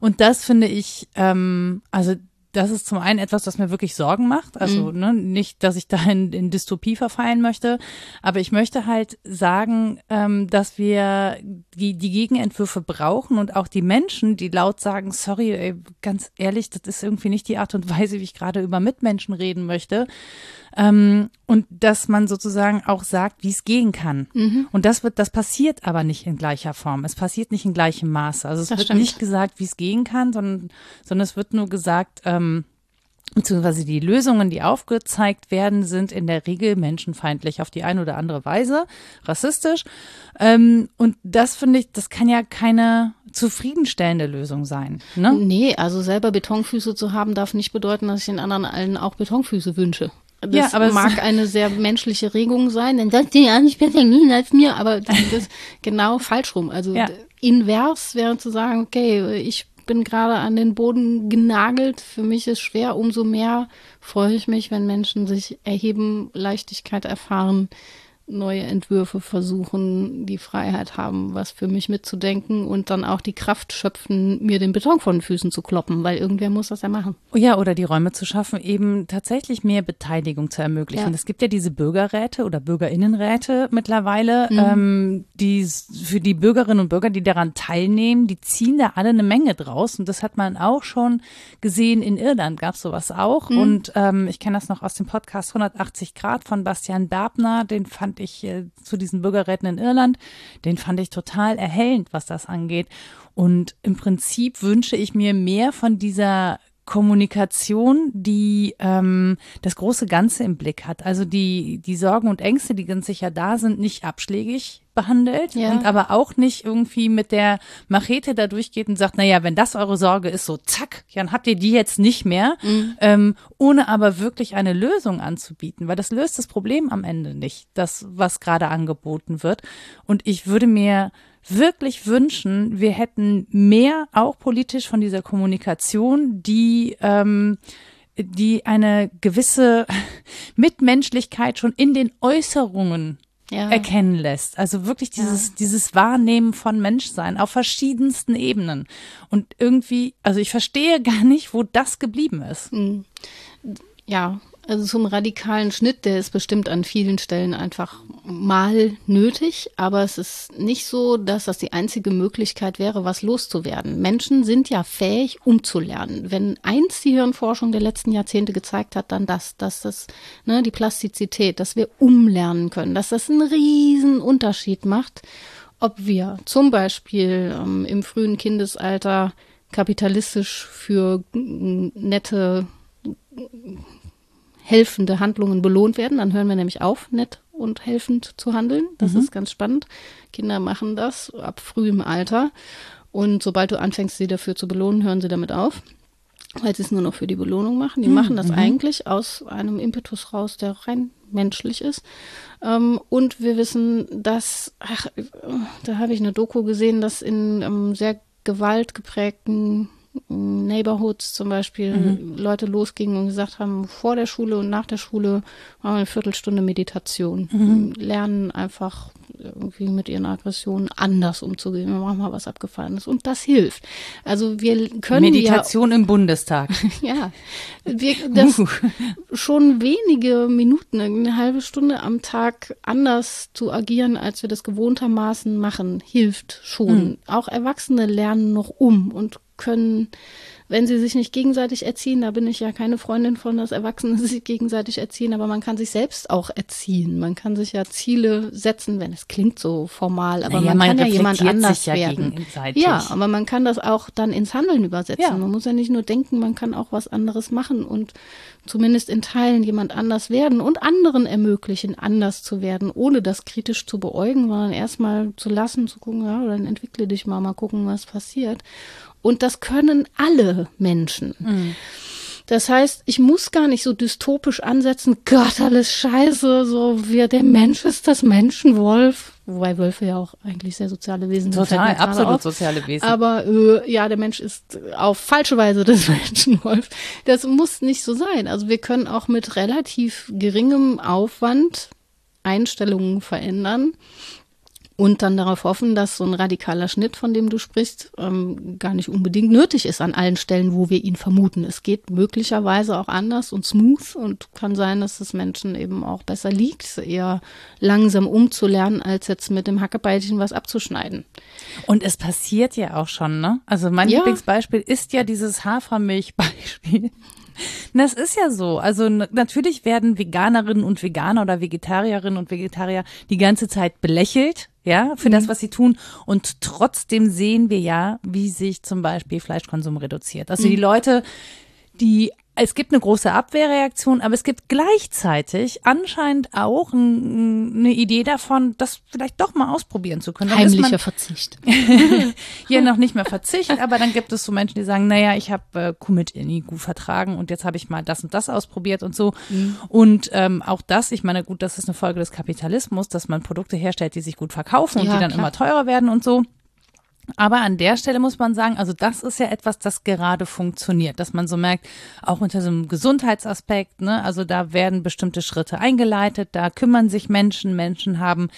Und das finde ich, ähm, also das ist zum einen etwas, das mir wirklich Sorgen macht. Also mhm. ne, nicht, dass ich da in, in, Dystopie verfallen möchte, aber ich möchte halt sagen, ähm, dass wir die, die Gegenentwürfe brauchen und auch die Menschen, die laut sagen, sorry, ey, ganz ehrlich, das ist irgendwie nicht die Art und Weise, wie ich gerade über Mitmenschen reden möchte. Ähm, und dass man sozusagen auch sagt, wie es gehen kann. Mhm. Und das wird, das passiert aber nicht in gleicher Form. Es passiert nicht in gleichem Maße. Also es das wird stimmt. nicht gesagt, wie es gehen kann, sondern, sondern es wird nur gesagt, ähm, beziehungsweise die Lösungen, die aufgezeigt werden, sind in der Regel menschenfeindlich auf die eine oder andere Weise, rassistisch. Ähm, und das finde ich, das kann ja keine zufriedenstellende Lösung sein. Ne? Nee, also selber Betonfüße zu haben, darf nicht bedeuten, dass ich den anderen allen auch Betonfüße wünsche. Das ja, aber mag eine sehr menschliche Regung sein, denn das die ja nicht besser gehen als mir, aber das ist genau falsch rum. Also ja. invers wäre zu sagen, okay, ich bin gerade an den Boden genagelt, für mich ist schwer, umso mehr freue ich mich, wenn Menschen sich erheben, Leichtigkeit erfahren, neue Entwürfe versuchen, die Freiheit haben, was für mich mitzudenken und dann auch die Kraft schöpfen, mir den Beton von den Füßen zu kloppen, weil irgendwer muss das ja machen. Oh ja, oder die Räume zu schaffen, eben tatsächlich mehr Beteiligung zu ermöglichen. Ja. Es gibt ja diese Bürgerräte oder Bürgerinnenräte mittlerweile, mhm. ähm, die für die Bürgerinnen und Bürger, die daran teilnehmen, die ziehen da alle eine Menge draus. Und das hat man auch schon gesehen. In Irland gab es sowas auch. Mhm. Und ähm, ich kenne das noch aus dem Podcast 180 Grad von Bastian Berbner, den fand ich äh, zu diesen Bürgerräten in Irland, den fand ich total erhellend, was das angeht. Und im Prinzip wünsche ich mir mehr von dieser Kommunikation, die ähm, das große Ganze im Blick hat. Also die, die Sorgen und Ängste, die ganz sicher da sind, nicht abschlägig behandelt ja. und aber auch nicht irgendwie mit der Machete da durchgeht und sagt, naja, wenn das eure Sorge ist, so zack, dann habt ihr die jetzt nicht mehr, mhm. ähm, ohne aber wirklich eine Lösung anzubieten, weil das löst das Problem am Ende nicht, das, was gerade angeboten wird. Und ich würde mir wirklich wünschen, wir hätten mehr auch politisch von dieser Kommunikation, die ähm, die eine gewisse Mitmenschlichkeit schon in den Äußerungen ja. erkennen lässt. Also wirklich dieses, ja. dieses Wahrnehmen von Menschsein auf verschiedensten Ebenen. Und irgendwie, also ich verstehe gar nicht, wo das geblieben ist. Hm. Ja, Also zum radikalen Schnitt, der ist bestimmt an vielen Stellen einfach mal nötig, aber es ist nicht so, dass das die einzige Möglichkeit wäre, was loszuwerden. Menschen sind ja fähig, umzulernen. Wenn eins die Hirnforschung der letzten Jahrzehnte gezeigt hat, dann das, dass das, ne, die Plastizität, dass wir umlernen können, dass das einen riesen Unterschied macht, ob wir zum Beispiel ähm, im frühen Kindesalter kapitalistisch für nette helfende Handlungen belohnt werden. Dann hören wir nämlich auf, nett und helfend zu handeln. Das mhm. ist ganz spannend. Kinder machen das ab frühem Alter. Und sobald du anfängst, sie dafür zu belohnen, hören sie damit auf, weil sie es nur noch für die Belohnung machen. Die mhm. machen das mhm. eigentlich aus einem Impetus raus, der rein menschlich ist. Ähm, und wir wissen, dass, ach, da habe ich eine Doku gesehen, dass in ähm, sehr gewaltgeprägten Neighborhoods zum Beispiel mhm. Leute losgingen und gesagt haben, vor der Schule und nach der Schule machen wir eine Viertelstunde Meditation. Mhm. Lernen einfach irgendwie mit ihren Aggressionen anders umzugehen. Wir machen mal was Abgefallenes. Und das hilft. Also wir können Meditation ja, im Bundestag. ja. Wir, das uh. schon wenige Minuten, eine halbe Stunde am Tag anders zu agieren, als wir das gewohntermaßen machen, hilft schon. Mhm. Auch Erwachsene lernen noch um und können, wenn sie sich nicht gegenseitig erziehen, da bin ich ja keine Freundin von, dass Erwachsene sich gegenseitig erziehen, aber man kann sich selbst auch erziehen. Man kann sich ja Ziele setzen, wenn es klingt so formal, aber naja, man, man kann ja jemand anders ja werden. Ja, aber man kann das auch dann ins Handeln übersetzen. Ja. Man muss ja nicht nur denken, man kann auch was anderes machen und zumindest in Teilen jemand anders werden und anderen ermöglichen, anders zu werden, ohne das kritisch zu beäugen, sondern erstmal zu lassen, zu gucken, ja, dann entwickle dich mal, mal gucken, was passiert. Und das können alle Menschen. Mhm. Das heißt, ich muss gar nicht so dystopisch ansetzen, Gott, alles scheiße, so wie der Mensch ist das Menschenwolf. Wobei Wölfe ja auch eigentlich sehr soziale Wesen sind. Total, absolut auf. soziale Wesen. Aber äh, ja, der Mensch ist auf falsche Weise das Menschenwolf. Das muss nicht so sein. Also wir können auch mit relativ geringem Aufwand Einstellungen verändern und dann darauf hoffen, dass so ein radikaler Schnitt, von dem du sprichst, ähm, gar nicht unbedingt nötig ist an allen Stellen, wo wir ihn vermuten. Es geht möglicherweise auch anders und smooth und kann sein, dass es Menschen eben auch besser liegt, eher langsam umzulernen, als jetzt mit dem Hackebeilchen was abzuschneiden. Und es passiert ja auch schon, ne? Also mein ja. Lieblingsbeispiel ist ja dieses Hafermilchbeispiel. Das ist ja so. Also natürlich werden Veganerinnen und Veganer oder Vegetarierinnen und Vegetarier die ganze Zeit belächelt, ja, für mhm. das, was sie tun. Und trotzdem sehen wir ja, wie sich zum Beispiel Fleischkonsum reduziert. Also mhm. die Leute, die es gibt eine große Abwehrreaktion, aber es gibt gleichzeitig anscheinend auch eine Idee davon, das vielleicht doch mal ausprobieren zu können. Heimlicher Verzicht. Hier noch nicht mehr Verzicht, aber dann gibt es so Menschen, die sagen, naja, ich habe äh, Kumit nie gut vertragen und jetzt habe ich mal das und das ausprobiert und so. Mhm. Und ähm, auch das, ich meine, gut, das ist eine Folge des Kapitalismus, dass man Produkte herstellt, die sich gut verkaufen und ja, die dann klar. immer teurer werden und so. Aber an der Stelle muss man sagen, also das ist ja etwas, das gerade funktioniert, dass man so merkt, auch unter so einem Gesundheitsaspekt, ne, also da werden bestimmte Schritte eingeleitet, da kümmern sich Menschen, Menschen haben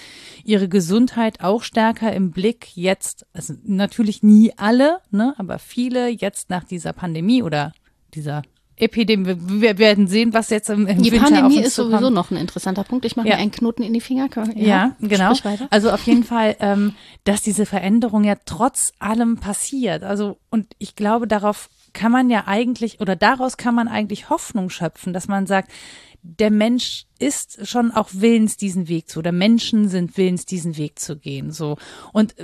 ihre Gesundheit auch stärker im Blick. Jetzt, also natürlich nie alle, ne, aber viele jetzt nach dieser Pandemie oder dieser Epidemie. Wir werden sehen, was jetzt im, im die Winter Pandemie auf uns ist sowieso zukommt. noch ein interessanter Punkt. Ich mache ja. mir einen Knoten in die Finger. Ja, ja genau. Also auf jeden Fall, ähm, dass diese Veränderung ja trotz allem passiert. Also und ich glaube, darauf kann man ja eigentlich oder daraus kann man eigentlich Hoffnung schöpfen, dass man sagt, der Mensch ist schon auch willens, diesen Weg zu, oder Menschen sind willens, diesen Weg zu gehen, so. Und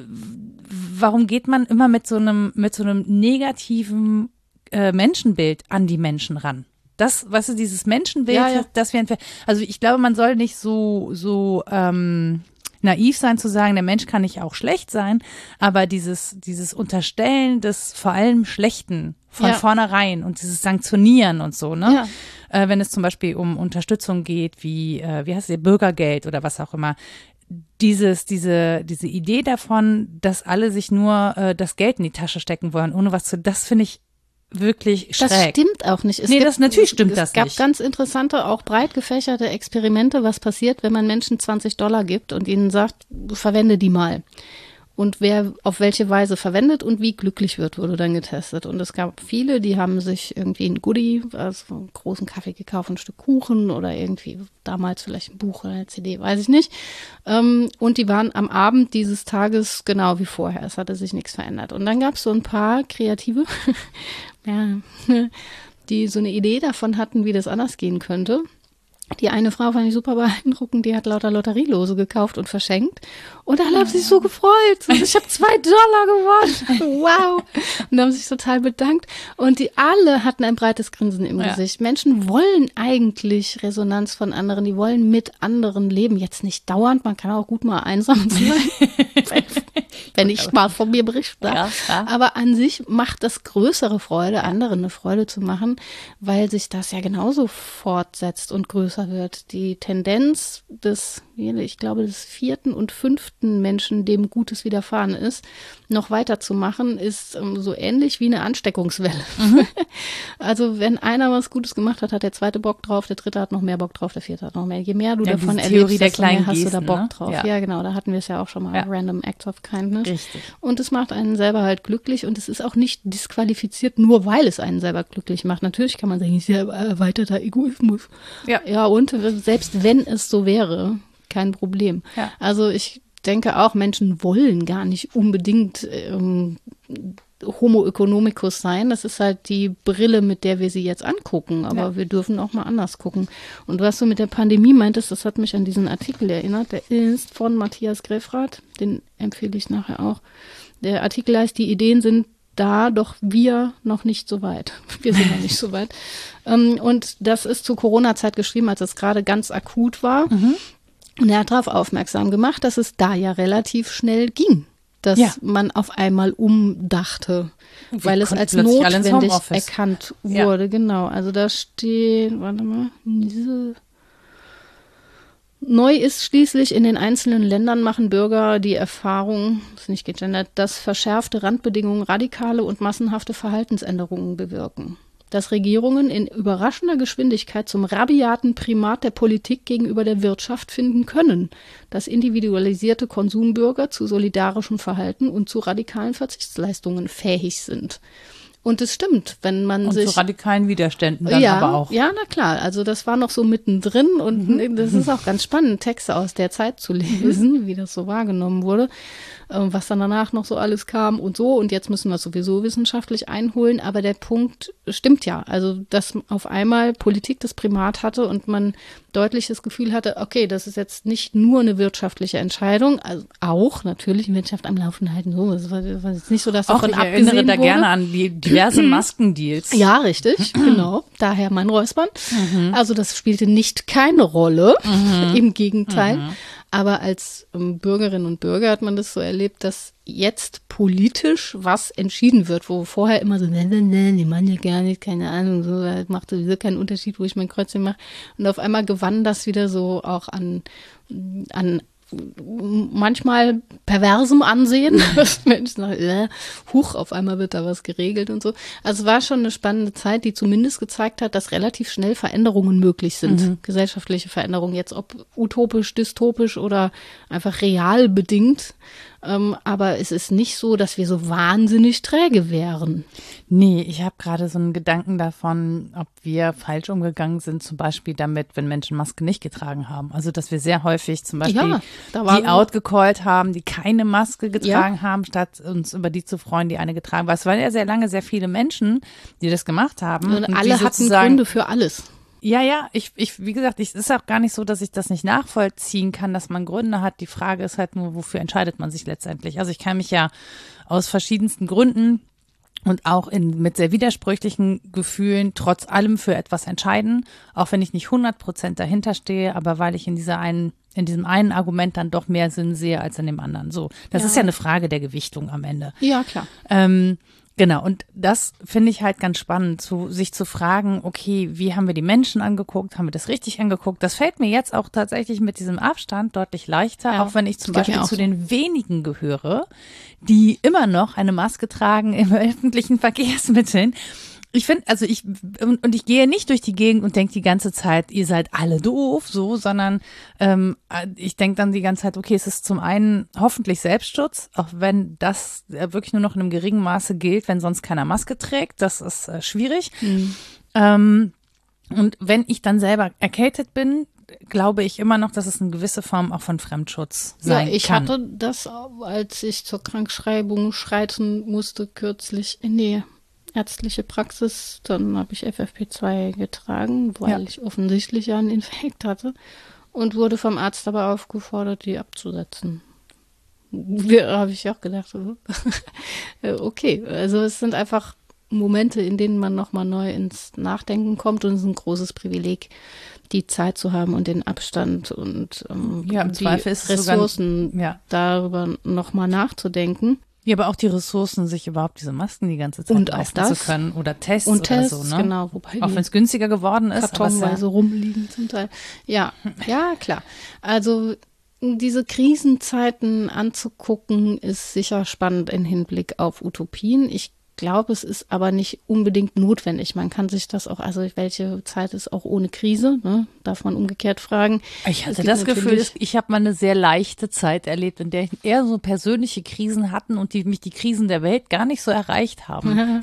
warum geht man immer mit so einem, mit so einem negativen äh, Menschenbild an die Menschen ran. Das, was ist dieses Menschenbild, ja, ja. das wir also ich glaube, man soll nicht so so ähm, naiv sein zu sagen, der Mensch kann nicht auch schlecht sein, aber dieses dieses Unterstellen des vor allem Schlechten von ja. vornherein und dieses Sanktionieren und so, ne? Ja. Äh, wenn es zum Beispiel um Unterstützung geht, wie äh, wie heißt es, Bürgergeld oder was auch immer, dieses, diese, diese Idee davon, dass alle sich nur äh, das Geld in die Tasche stecken wollen, ohne was zu, das finde ich wirklich schräg. Das stimmt auch nicht. Es nee, gibt, das natürlich stimmt das nicht. Es gab ganz interessante, auch breit gefächerte Experimente, was passiert, wenn man Menschen 20 Dollar gibt und ihnen sagt, verwende die mal. Und wer auf welche Weise verwendet und wie glücklich wird, wurde dann getestet. Und es gab viele, die haben sich irgendwie ein Goodie, also einen großen Kaffee gekauft, ein Stück Kuchen oder irgendwie damals vielleicht ein Buch oder eine CD, weiß ich nicht. Ähm, und die waren am Abend dieses Tages genau wie vorher. Es hatte sich nichts verändert. Und dann gab es so ein paar Kreative, ja, die so eine Idee davon hatten, wie das anders gehen könnte. Die eine Frau fand ich super beeindruckend, die hat lauter Lotterielose gekauft und verschenkt. Und alle haben sich so gefreut. Und ich habe zwei Dollar gewonnen. Wow. Und haben sich total bedankt. Und die alle hatten ein breites Grinsen im ja. Gesicht. Menschen wollen eigentlich Resonanz von anderen. Die wollen mit anderen leben. Jetzt nicht dauernd. Man kann auch gut mal einsam sein. wenn ich mal von mir berichte. Ja, Aber an sich macht das größere Freude, anderen eine Freude zu machen, weil sich das ja genauso fortsetzt und größer wird. Die Tendenz des, ich glaube, des vierten und fünften Menschen, dem Gutes widerfahren ist, noch weiterzumachen, ist ähm, so ähnlich wie eine Ansteckungswelle. Mhm. also wenn einer was Gutes gemacht hat, hat der zweite Bock drauf, der dritte hat noch mehr Bock drauf, der vierte hat noch mehr. Je mehr du ja, davon erlebst, desto mehr hast du da Bock ne? drauf. Ja. ja. genau, da hatten wir es ja auch schon mal, ja. Random Acts of Kindness. Richtig. Und es macht einen selber halt glücklich und es ist auch nicht disqualifiziert, nur weil es einen selber glücklich macht. Natürlich kann man sagen, ist ja erweiterter Egoismus. Ja. Ja, und selbst wenn es so wäre, kein Problem. Ja. Also ich denke auch, Menschen wollen gar nicht unbedingt ähm, Homo economicus sein. Das ist halt die Brille, mit der wir sie jetzt angucken. Aber ja. wir dürfen auch mal anders gucken. Und was du mit der Pandemie meintest, das hat mich an diesen Artikel erinnert. Der ist von Matthias Greffrath. Den empfehle ich nachher auch. Der Artikel heißt, die Ideen sind da, doch wir noch nicht so weit. Wir sind noch nicht so weit. Ähm, und das ist zu Corona-Zeit geschrieben, als es gerade ganz akut war. Mhm. Und er hat darauf aufmerksam gemacht, dass es da ja relativ schnell ging, dass ja. man auf einmal umdachte, Wir weil es als notwendig erkannt wurde. Ja. Genau, also da steht, warte mal, diese Neu ist schließlich in den einzelnen Ländern machen Bürger die Erfahrung, ist nicht gegendert, dass verschärfte Randbedingungen radikale und massenhafte Verhaltensänderungen bewirken dass Regierungen in überraschender Geschwindigkeit zum rabiaten Primat der Politik gegenüber der Wirtschaft finden können, dass individualisierte Konsumbürger zu solidarischem Verhalten und zu radikalen Verzichtsleistungen fähig sind. Und es stimmt, wenn man und sich. zu radikalen Widerständen dann ja, aber auch. Ja, na klar. Also das war noch so mittendrin und mhm. das ist auch ganz spannend, Texte aus der Zeit zu lesen, wie das so wahrgenommen wurde. Ähm, was dann danach noch so alles kam und so. Und jetzt müssen wir es sowieso wissenschaftlich einholen. Aber der Punkt stimmt ja. Also, dass auf einmal Politik das Primat hatte und man deutlich das Gefühl hatte, okay, das ist jetzt nicht nur eine wirtschaftliche Entscheidung, also auch natürlich Wirtschaft am Laufen halten. So, es war, war jetzt nicht so, dass davon ich abgesehen erinnere da wurde. gerne an die diverse Maskendeals. Ja, richtig, genau. Daher mein Räuspern. Mhm. Also das spielte nicht keine Rolle. Mhm. Im Gegenteil. Mhm. Aber als ähm, Bürgerinnen und Bürger hat man das so erlebt, dass jetzt politisch was entschieden wird, wo vorher immer so, ne, ne, ne, die machen ja gar nicht, keine Ahnung, so, macht sowieso keinen Unterschied, wo ich mein Kreuzchen mache. Und auf einmal gewann das wieder so auch an, an manchmal perversem Ansehen, dass Menschen sagen, äh, huch, auf einmal wird da was geregelt und so. Also es war schon eine spannende Zeit, die zumindest gezeigt hat, dass relativ schnell Veränderungen möglich sind. Mhm. Gesellschaftliche Veränderungen, jetzt ob utopisch, dystopisch oder einfach real bedingt. Ähm, aber es ist nicht so, dass wir so wahnsinnig träge wären. Nee, ich habe gerade so einen Gedanken davon, ob wir falsch umgegangen sind, zum Beispiel damit, wenn Menschen Maske nicht getragen haben. Also, dass wir sehr häufig zum Beispiel ja, die outgecallt haben, die keine Maske getragen ja. haben, statt uns über die zu freuen, die eine getragen haben. Es waren ja sehr lange sehr viele Menschen, die das gemacht haben. Und, und alle hatten Gründe für alles. Ja, ja, ich, ich, wie gesagt, ich, es ist auch gar nicht so, dass ich das nicht nachvollziehen kann, dass man Gründe hat. Die Frage ist halt nur, wofür entscheidet man sich letztendlich? Also ich kann mich ja aus verschiedensten Gründen und auch in, mit sehr widersprüchlichen Gefühlen trotz allem für etwas entscheiden, auch wenn ich nicht 100 Prozent dahinter stehe, aber weil ich in dieser einen, in diesem einen Argument dann doch mehr Sinn sehe als in dem anderen. So, das ja. ist ja eine Frage der Gewichtung am Ende. Ja, klar. Ähm, Genau, und das finde ich halt ganz spannend, zu, sich zu fragen, okay, wie haben wir die Menschen angeguckt, haben wir das richtig angeguckt? Das fällt mir jetzt auch tatsächlich mit diesem Abstand deutlich leichter, ja, auch wenn ich zum Beispiel zu den wenigen gehöre, die immer noch eine Maske tragen im öffentlichen Verkehrsmitteln Ich finde, also ich, und, und ich gehe nicht durch die Gegend und denke die ganze Zeit, ihr seid alle doof, so, sondern ähm, ich denke dann die ganze Zeit, okay, es ist zum einen hoffentlich Selbstschutz, auch wenn das äh, wirklich nur noch in einem geringen Maße gilt, wenn sonst keiner Maske trägt. Das ist äh, schwierig. Mhm. Ähm, und wenn ich dann selber erkältet bin, glaube ich immer noch, dass es eine gewisse Form auch von Fremdschutz sein ja, ich kann. hatte das, als ich zur Krankschreibung schreiten musste, kürzlich in die ärztliche Praxis. Dann habe ich FFP2 getragen, weil ja. ich offensichtlich ja einen Infekt hatte und wurde vom Arzt aber aufgefordert, die abzusetzen. Da habe ich auch gedacht, okay, also es sind einfach Momente, in denen man nochmal neu ins Nachdenken kommt und es ist ein großes Privileg, die Zeit zu haben und den Abstand und ähm, ja, die Ressourcen sogar, ja. darüber nochmal nachzudenken. Ja, aber auch die Ressourcen, sich überhaupt diese Masken die ganze Zeit und leisten zu können oder Tests und oder Tests, so, ne? genau, wobei auch wenn es günstiger geworden ist, kartonweise ja rumliegen zum Teil. Ja, ja, klar. Also diese Krisenzeiten anzugucken, ist sicher spannend im Hinblick auf Utopien. Ich glaube, es ist aber nicht unbedingt notwendig. Man kann sich das auch, also welche Zeit ist auch ohne Krise, ne? darf man umgekehrt fragen. Ich hatte das Gefühl, ich habe mal eine sehr leichte Zeit erlebt, in der ich eher so persönliche Krisen hatten und die mich die Krisen der Welt gar nicht so erreicht haben.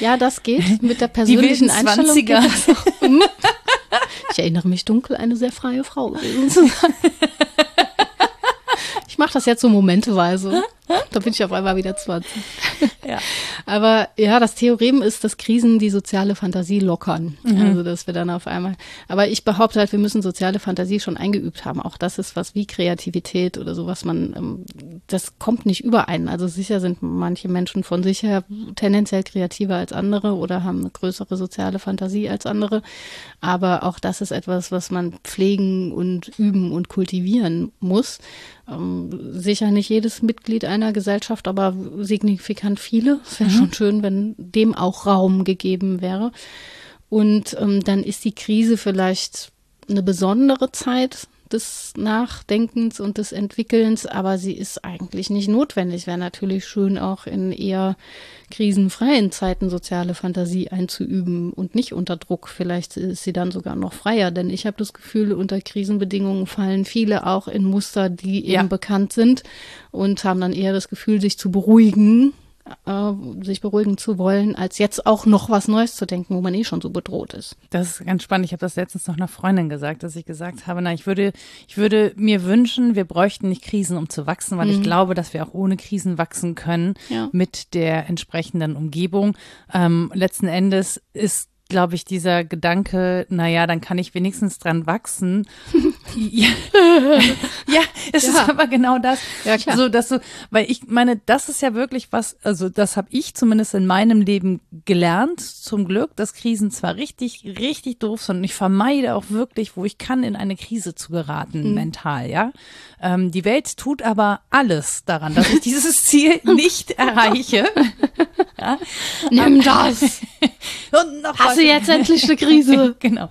ja, das geht mit der persönlichen Einstellung. ich erinnere mich dunkel, eine sehr freie Frau gewesen zu sein. Ich mache das jetzt so momenteweise. Da bin ich auf einmal wieder 20. Ja. Aber ja, das Theorem ist, dass Krisen die soziale Fantasie lockern. Mhm. Also, dass wir dann auf einmal. Aber ich behaupte halt, wir müssen soziale Fantasie schon eingeübt haben. Auch das ist was wie Kreativität oder so, was man, ähm, das kommt nicht überein. Also sicher sind manche Menschen von sich her tendenziell kreativer als andere oder haben eine größere soziale Fantasie als andere. Aber auch das ist etwas, was man pflegen und üben und kultivieren muss. Ähm, sicher nicht jedes Mitglied einer Gesellschaft, aber signifikant viele. Es wäre mhm. schon schön, wenn dem auch Raum gegeben wäre. Und ähm, dann ist die Krise vielleicht eine besondere Zeit, des Nachdenkens und des Entwickelns, aber sie ist eigentlich nicht notwendig. Wäre natürlich schön, auch in eher krisenfreien Zeiten soziale Fantasie einzuüben und nicht unter Druck. Vielleicht ist sie dann sogar noch freier, denn ich habe das Gefühl, unter Krisenbedingungen fallen viele auch in Muster, die eben bekannt sind und haben dann eher das Gefühl, sich zu beruhigen äh, sich beruhigen zu wollen, als jetzt auch noch was Neues zu denken, wo man eh schon so bedroht ist. Das ist ganz spannend. Ich habe das letztens noch einer Freundin gesagt, dass ich gesagt habe, na, ich würde, ich würde mir wünschen, wir bräuchten nicht Krisen, um zu wachsen, weil mhm. ich glaube, dass wir auch ohne Krisen wachsen können ja. mit der entsprechenden Umgebung. Ähm, letzten Endes ist glaube ich, dieser Gedanke, naja, dann kann ich wenigstens dran wachsen. ja. ja, es ja. ist aber genau das. Ja, klar. So, dass du, weil ich meine, das ist ja wirklich was, also das habe ich zumindest in meinem Leben gelernt, zum Glück, dass Krisen zwar richtig, richtig doof sind und ich vermeide auch wirklich, wo ich kann, in eine Krise zu geraten, mhm. mental, ja. Ähm, die Welt tut aber alles daran, dass ich dieses Ziel nicht erreiche. ja. Nimm das. und noch Hast du jetzt endlich eine Krise? genau.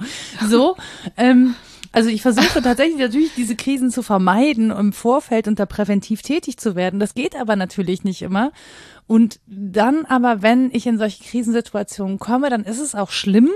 So. Ähm, also ich versuche tatsächlich natürlich diese Krisen zu vermeiden, im Vorfeld und da präventiv tätig zu werden. Das geht aber natürlich nicht immer. Und dann aber, wenn ich in solche Krisensituationen komme, dann ist es auch schlimm.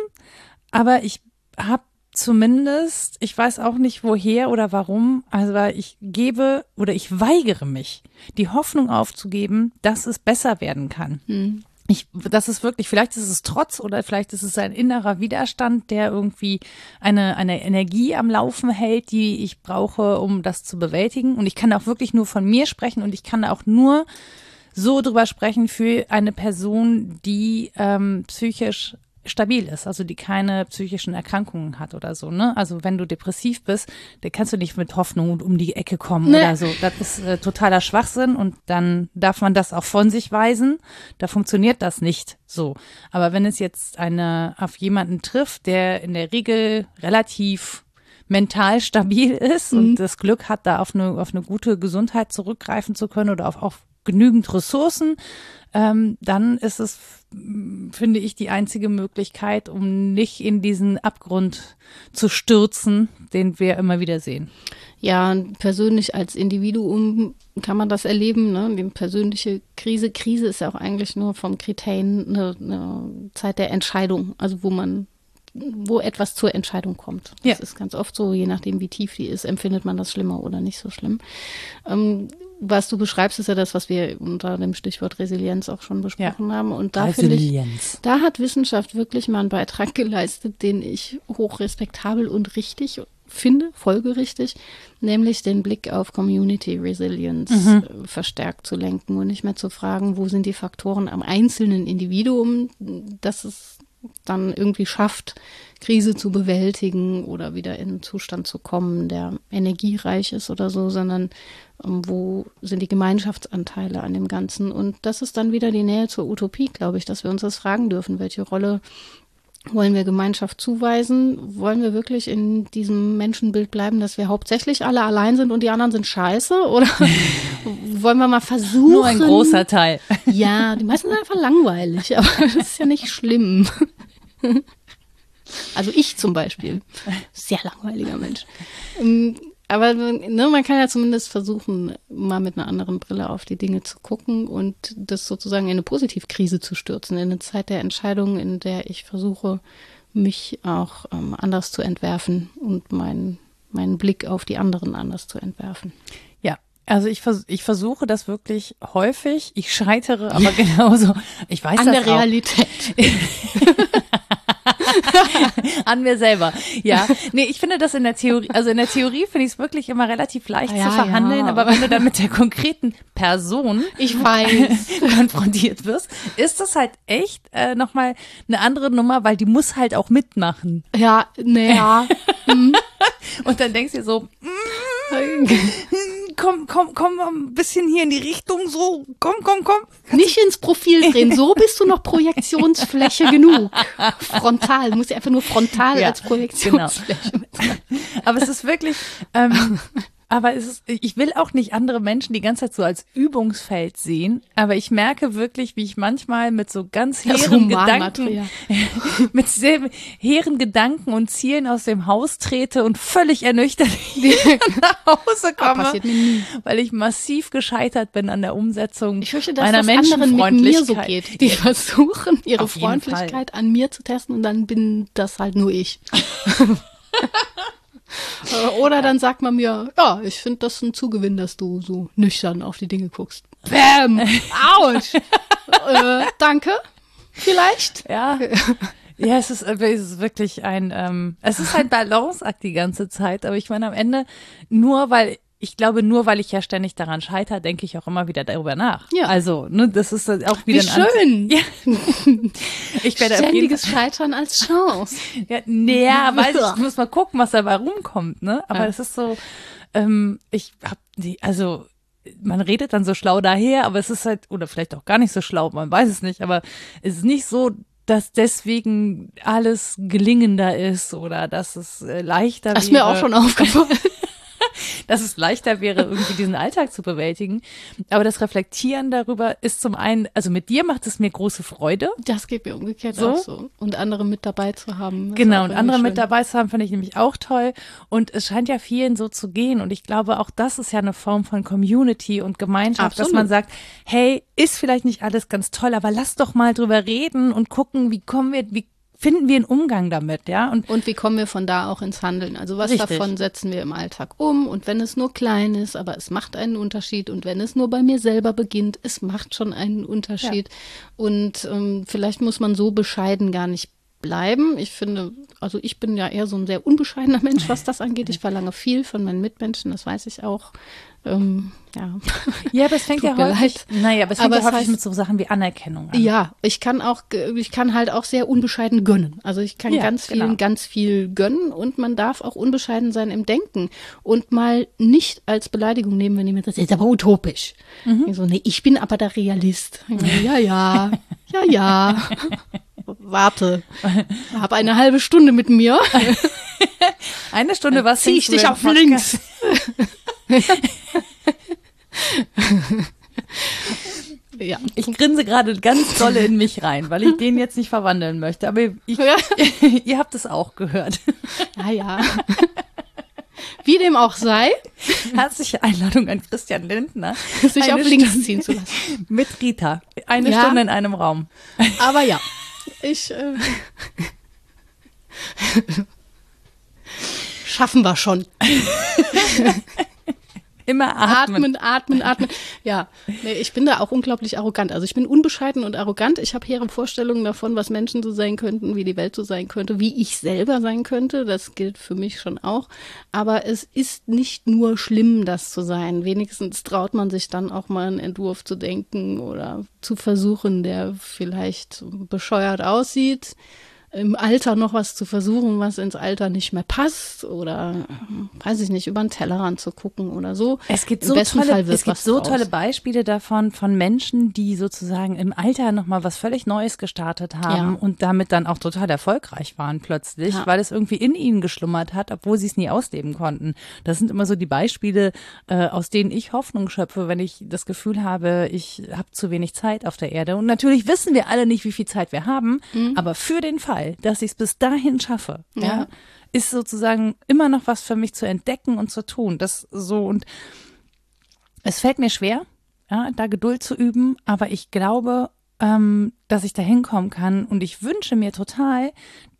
Aber ich habe zumindest, ich weiß auch nicht woher oder warum, also ich gebe oder ich weigere mich, die Hoffnung aufzugeben, dass es besser werden kann. Hm ich, das ist wirklich, vielleicht ist es Trotz oder vielleicht ist es ein innerer Widerstand, der irgendwie eine, eine Energie am Laufen hält, die ich brauche, um das zu bewältigen. Und ich kann auch wirklich nur von mir sprechen und ich kann auch nur so drüber sprechen für eine Person, die ähm, psychisch stabil ist, also die keine psychischen Erkrankungen hat oder so, ne? Also wenn du depressiv bist, dann kannst du nicht mit Hoffnung um die Ecke kommen nee. oder so. Das ist äh, totaler Schwachsinn und dann darf man das auch von sich weisen. Da funktioniert das nicht so. Aber wenn es jetzt eine auf jemanden trifft, der in der Regel relativ mental stabil ist mhm. und das Glück hat, da auf eine, auf eine gute Gesundheit zurückgreifen zu können oder auf, auf genügend Ressourcen, ähm, dann ist es, finde ich, die einzige Möglichkeit, um nicht in diesen Abgrund zu stürzen, den wir immer wieder sehen. ja, persönlich als Individuum kann man das erleben, ne? Die persönliche Krise. Krise ist ja auch eigentlich nur vom Kriterien eine, eine Zeit der Entscheidung, also wo man wo etwas zur Entscheidung kommt. Das ja. ist ganz oft so, je nachdem, wie tief die ist, empfindet man das schlimmer oder nicht so schlimm. Ähm, was du beschreibst, ist ja das, was wir unter dem Stichwort Resilienz auch schon besprochen ja. haben. Und da finde ich, da hat Wissenschaft wirklich mal einen Beitrag geleistet, den ich hochrespektabel und richtig finde, folgerichtig, nämlich den Blick auf Community Resilience mhm. Äh, verstärkt zu lenken und nicht mehr zu fragen, wo sind die Faktoren am einzelnen Individuum, dass es dann irgendwie schafft, Krise zu bewältigen oder wieder in einen Zustand zu kommen, der energiereich ist oder so, sondern ähm, wo sind die Gemeinschaftsanteile an dem Ganzen? Und das ist dann wieder die Nähe zur Utopie, glaube ich, dass wir uns das fragen dürfen, welche Rolle wollen wir Gemeinschaft zuweisen? Wollen wir wirklich in diesem Menschenbild bleiben, dass wir hauptsächlich alle allein sind und die anderen sind scheiße? Oder wollen wir mal versuchen? Nur ein großer Teil. Ja, die meisten sind einfach langweilig, aber das ist ja nicht schlimm. Also ich zum Beispiel. Sehr langweiliger Mensch. Aber ne, man kann ja zumindest versuchen, mal mit einer anderen Brille auf die Dinge zu gucken und das sozusagen in eine Positivkrise zu stürzen, in eine Zeit der Entscheidung, in der ich versuche, mich auch ähm, anders zu entwerfen und meinen meinen Blick auf die anderen anders zu entwerfen. Ja, also ich, vers ich versuche das wirklich häufig. Ich scheitere aber genauso. Ich weiß An das der auch. Realität. An mir selber. Ja. Nee, ich finde das in der Theorie, also in der Theorie finde ich es wirklich immer relativ leicht ja, zu verhandeln, ja. aber wenn du dann mit der konkreten Person ich weiß. konfrontiert wirst, ist das halt echt äh, nochmal eine andere Nummer, weil die muss halt auch mitmachen. Ja, naja. mhm. Und dann denkst du dir so, mm, komm, komm, komm ein bisschen hier in die Richtung, so, komm, komm, komm. Nicht ins Profil drehen, so bist du noch Projektionsfläche genug. Frontal, du musst ja einfach nur frontal ja, als Projektionsfläche genau. Aber es ist wirklich, ähm, aber es ist, ich will auch nicht andere Menschen die ganze Zeit so als Übungsfeld sehen, aber ich merke wirklich, wie ich manchmal mit so ganz hehren Gedanken, mit sehr hehren Gedanken und Zielen aus dem Haus trete und völlig ernüchtert nach Hause komme, weil ich massiv gescheitert bin an der Umsetzung ich fürchte, dass meiner das anderen mit mir so geht. Die versuchen, ihre Freundlichkeit an mir zu testen und dann bin das halt nur ich. Äh, oder dann sagt man mir, ja, ich finde das ein Zugewinn, dass du so nüchtern auf die Dinge guckst. Bäm! Autsch! äh, danke. Vielleicht? Ja. Ja, es ist, äh, es ist wirklich ein, ähm, es ist ein Balanceakt die ganze Zeit, aber ich meine am Ende nur, weil ich glaube, nur weil ich ja ständig daran scheitere, denke ich auch immer wieder darüber nach. Ja. Also, ne, das ist auch wieder Wie schön. Ja. ich werde Ständiges Scheitern als Chance. ja, nee, weiß ich, muss mal gucken, was dabei rumkommt, ne? Aber ja. es ist so, ähm, ich hab die, also man redet dann so schlau daher, aber es ist halt, oder vielleicht auch gar nicht so schlau, man weiß es nicht, aber es ist nicht so, dass deswegen alles gelingender ist oder dass es äh, leichter wäre. Das ist mir auch schon aufgefallen. dass es leichter wäre, irgendwie diesen Alltag zu bewältigen. Aber das Reflektieren darüber ist zum einen, also mit dir macht es mir große Freude. Das geht mir umgekehrt so. auch so. Und andere mit dabei zu haben. Genau, und andere schön. mit dabei zu haben, finde ich nämlich auch toll. Und es scheint ja vielen so zu gehen. Und ich glaube, auch das ist ja eine Form von Community und Gemeinschaft, Absolut. dass man sagt, hey, ist vielleicht nicht alles ganz toll, aber lass doch mal drüber reden und gucken, wie kommen wir, wie finden wir einen Umgang damit, ja? Und, und wie kommen wir von da auch ins Handeln? Also was richtig. davon setzen wir im Alltag um? Und wenn es nur klein ist, aber es macht einen Unterschied. Und wenn es nur bei mir selber beginnt, es macht schon einen Unterschied. Ja. Und ähm, vielleicht muss man so bescheiden gar nicht bleiben. Ich finde, also ich bin ja eher so ein sehr unbescheidener Mensch, was das angeht. Ich verlange viel von meinen Mitmenschen, das weiß ich auch. Ähm, ja. ja, aber es fängt ja häufig, naja, aber es fängt aber ja häufig heißt, mit so Sachen wie Anerkennung an. Ja, ich kann auch, ich kann halt auch sehr unbescheiden gönnen. Also ich kann ja, ganz vielen genau. ganz viel gönnen und man darf auch unbescheiden sein im Denken und mal nicht als Beleidigung nehmen, wenn jemand sagt, das ist aber utopisch. Mhm. Ich so, nee, ich bin aber der Realist. Ja, ja, ja, ja. Warte, hab eine halbe Stunde mit mir. eine Stunde, was zieh ich dich auf links. Ja. Ich grinse gerade ganz dolle in mich rein, weil ich den jetzt nicht verwandeln möchte. Aber ich, ihr habt es auch gehört. Ja, ja. Wie dem auch sei. Herzliche Einladung an Christian Lindner. Sich auf links Stunde ziehen zu lassen. Mit Rita. Eine Ja. Stunde in einem Raum. Aber ja, ich. Äh, schaffen wir schon. Immer atmen. Atmen, atmen, atmen. Ja, nee, ich bin da auch unglaublich arrogant. Also ich bin unbescheiden und arrogant. Ich habe hehre Vorstellungen davon, was Menschen so sein könnten, wie die Welt so sein könnte, wie ich selber sein könnte. Das gilt für mich schon auch. Aber es ist nicht nur schlimm, das zu sein. Wenigstens traut man sich dann auch mal einen Entwurf zu denken oder zu versuchen, der vielleicht bescheuert aussieht. Im Alter noch was zu versuchen, was ins Alter nicht mehr passt oder weiß ich nicht, über den Tellerrand zu gucken oder so. Es gibt Im so tolle, es gibt so draus. tolle Beispiele davon von Menschen, die sozusagen im Alter noch mal was völlig Neues gestartet haben Ja. und damit dann auch total erfolgreich waren plötzlich, Ja. weil es irgendwie in ihnen geschlummert hat, obwohl sie es nie ausleben konnten. Das sind immer so die Beispiele, äh, aus denen ich Hoffnung schöpfe, wenn ich das Gefühl habe, ich habe zu wenig Zeit auf der Erde. Und natürlich wissen wir alle nicht, wie viel Zeit wir haben, aber für den Fall, dass ich es bis dahin schaffe, ja. Ja. ist sozusagen immer noch was für mich zu entdecken und zu tun. Das so und es fällt mir schwer, ja, da Geduld zu üben, aber ich glaube, ähm, dass ich da hinkommen kann und ich wünsche mir total,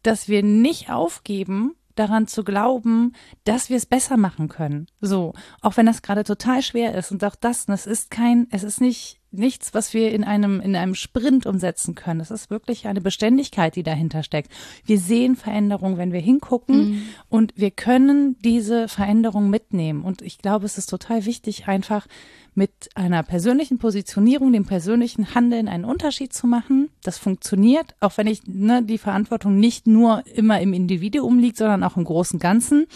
dass wir nicht aufgeben, daran zu glauben, dass wir es besser machen können. So, auch wenn das gerade total schwer ist und auch das, das ist kein, es ist nicht nichts, was wir in einem in einem Sprint umsetzen können. Es ist wirklich eine Beständigkeit, die dahinter steckt. Wir sehen Veränderungen, wenn wir hingucken und wir können diese Veränderung mitnehmen. Und ich glaube, es ist total wichtig, einfach mit einer persönlichen Positionierung, dem persönlichen Handeln einen Unterschied zu machen. Das funktioniert, auch wenn ich ne, die Verantwortung nicht nur immer im Individuum liegt, sondern auch im großen Ganzen.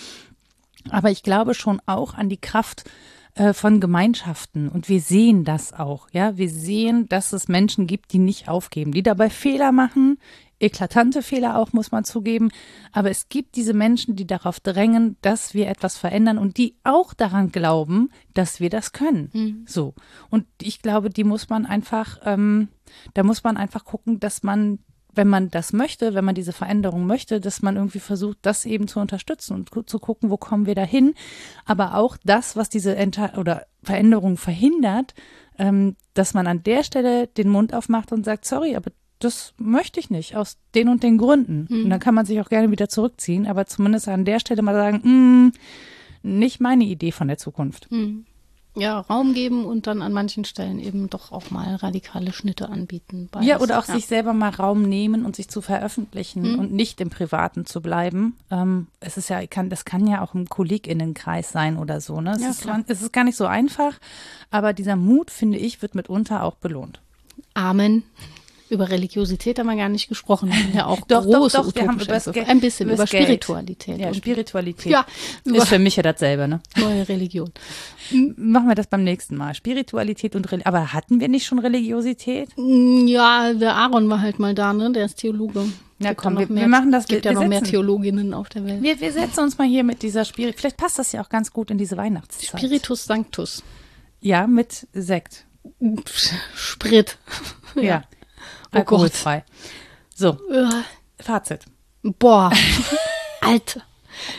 Aber ich glaube schon auch an die Kraft äh, von Gemeinschaften und wir sehen das auch, ja, wir sehen, dass es Menschen gibt, die nicht aufgeben, die dabei Fehler machen, eklatante Fehler auch, muss man zugeben, aber es gibt diese Menschen, die darauf drängen, dass wir etwas verändern und die auch daran glauben, dass wir das können. So und ich glaube, die muss man einfach, ähm, da muss man einfach gucken, dass man wenn man das möchte, wenn man diese Veränderung möchte, dass man irgendwie versucht, das eben zu unterstützen und zu gucken, wo kommen wir dahin. Aber auch das, was diese Enter oder Veränderung verhindert, ähm, dass man an der Stelle den Mund aufmacht und sagt, sorry, aber das möchte ich nicht, aus den und den Gründen. Und dann kann man sich auch gerne wieder zurückziehen, aber zumindest an der Stelle mal sagen, "Mm, nicht meine Idee von der Zukunft. Ja, Raum geben und dann an manchen Stellen eben doch auch mal radikale Schnitte anbieten. Beides. Ja, oder auch sich selber mal Raum nehmen und sich zu veröffentlichen und nicht im Privaten zu bleiben. Ähm, es ist ja, kann, das kann ja auch im KollegInnenkreis sein oder so. Ne? Es, Ja, ist, gar- es ist gar nicht so einfach, aber dieser Mut, finde ich, wird mitunter auch belohnt. Amen. Über Religiosität haben wir gar nicht gesprochen. Wir haben Ja, auch Doch, doch, große doch, wir haben über. Geld- ein bisschen über das Geld. Spiritualität Ja, Spiritualität. Ja, ist für mich ja dasselbe, ne? neue Religion. Machen wir das beim nächsten Mal. Spiritualität und Religion. Aber hatten wir nicht schon Religiosität? Mm, Ja, der Aaron war halt mal da, ne? Der ist Theologe. Ja, komm, ja wir- mehr, wir machen das- gibt wir- ja noch wir mehr setzen- Theologinnen auf der Welt. Wir, wir setzen uns mal hier mit dieser Spirit. Vielleicht passt das ja auch ganz gut in diese Weihnachtszeit. Spiritus Sanctus. Ja, mit Sekt. Sprit. Ja. Oh Alkoholfrei. So, Äh, Fazit. Boah. Alter.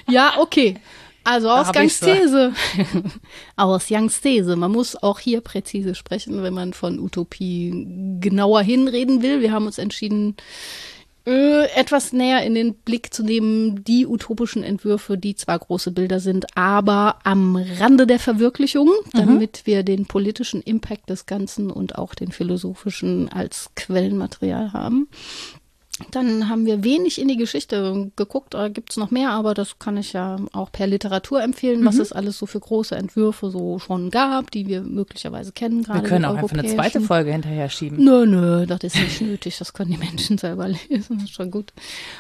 Ja, okay. Also Ausgangsthese. Ausgangsthese. Man muss auch hier präzise sprechen, wenn man von Utopie genauer hinreden will. Wir haben uns entschieden, äh, etwas näher in den Blick zu nehmen, die utopischen Entwürfe, die zwar große Bilder sind, aber am Rande der Verwirklichung, damit wir den politischen Impact des Ganzen und auch den philosophischen als Quellenmaterial haben. Dann haben wir wenig in die Geschichte geguckt. Da gibt es noch mehr, aber das kann ich ja auch per Literatur empfehlen, Mhm. was es alles so für große Entwürfe so schon gab, die wir möglicherweise kennen. Wir Gerade können die auch einfach eine zweite. Folge hinterher schieben. Nö, nö, das ist nicht nötig. Das können die Menschen selber lesen. Das ist schon gut.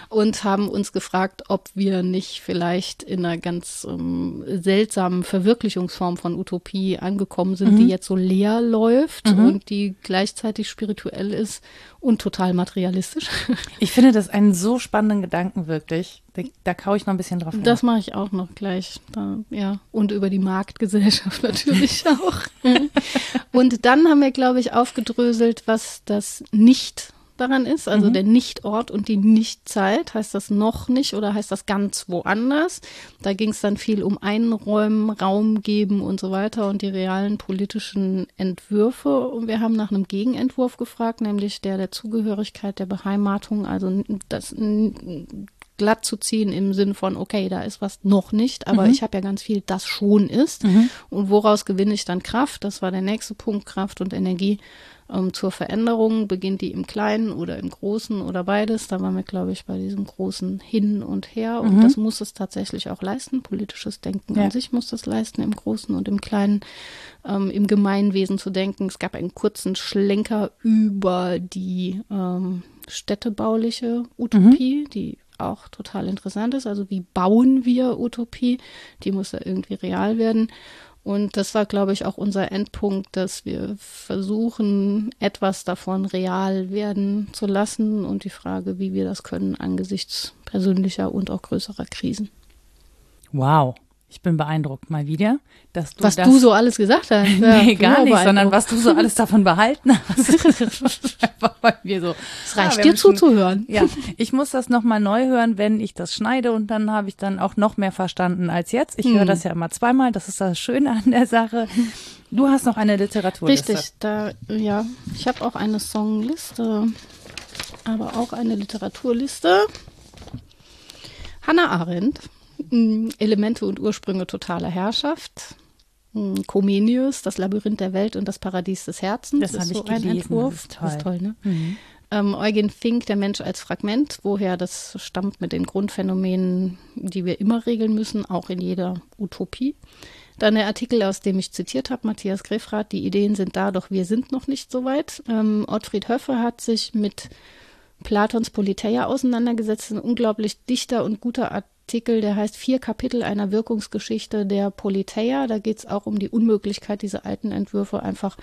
Und haben uns gefragt, ob wir nicht vielleicht in einer ganz ähm, seltsamen Verwirklichungsform von Utopie angekommen sind, Mhm. die jetzt so leer läuft und die gleichzeitig spirituell ist und total materialistisch. Ich finde das einen so spannenden Gedanken wirklich. Da, da kau ich noch ein bisschen drauf. Das mache ich auch noch gleich. Da, ja. Und über die Marktgesellschaft natürlich auch. Und dann haben wir, glaube ich, aufgedröselt, was das nicht daran ist, also Mhm. der Nichtort und die Nichtzeit. Heißt das noch nicht oder heißt das ganz woanders? Da ging es dann viel um Einräumen, Raum geben und so weiter und die realen politischen Entwürfe. Und wir haben nach einem Gegenentwurf gefragt, nämlich der der Zugehörigkeit, der Beheimatung, also das glatt zu ziehen im Sinn von, okay, da ist was noch nicht, aber ich habe ja ganz viel, das schon ist. Und woraus gewinne ich dann Kraft? Das war der nächste Punkt, Kraft und Energie ähm, zur Veränderung. Beginnt die im Kleinen oder im Großen oder beides? Da waren wir, glaube ich, bei diesem großen Hin und Her. Und das muss es tatsächlich auch leisten. Politisches Denken Ja. an sich muss das leisten, im Großen und im Kleinen, ähm, im Gemeinwesen zu denken. Es gab einen kurzen Schlenker über die ähm, städtebauliche Utopie, die auch total interessant ist. Also wie bauen wir Utopie? Die muss ja irgendwie real werden. Und das war, glaube ich, auch unser Endpunkt, dass wir versuchen, etwas davon real werden zu lassen und die Frage, wie wir das können angesichts persönlicher und auch größerer Krisen. Wow. Ich bin beeindruckt mal wieder, dass du Was das du so alles gesagt hast. Ja, nee, gar ja, nicht, sondern was du so alles davon behalten hast. Einfach bei mir so. Es reicht wir dir zuzuhören. Ja, ich muss das nochmal neu hören, wenn ich das schneide und dann habe ich dann auch noch mehr verstanden als jetzt. Ich Hm. höre das ja immer zweimal, das ist das Schöne an der Sache. Du hast noch eine Literaturliste. Richtig, da, ja, ich habe auch eine Songliste, aber auch eine Literaturliste. Hannah Arendt, Elemente und Ursprünge totaler Herrschaft. Mm, Comenius, das Labyrinth der Welt und das Paradies des Herzens. Das ist so ich ein gelesen, Entwurf. das ist Das ist toll. toll, ne? Mhm. Ähm, Eugen Fink, der Mensch als Fragment, woher das stammt mit den Grundphänomenen, die wir immer regeln müssen, auch in jeder Utopie. Dann der Artikel, aus dem ich zitiert habe, Matthias Grefrath, die Ideen sind da, doch wir sind noch nicht so weit. Ähm, Ottfried Höffe hat sich mit Platons Politeia auseinandergesetzt, ein unglaublich dichter und guter Artikel, der heißt Vier Kapitel einer Wirkungsgeschichte der Politeia. Da geht es auch um die Unmöglichkeit, diese alten Entwürfe einfach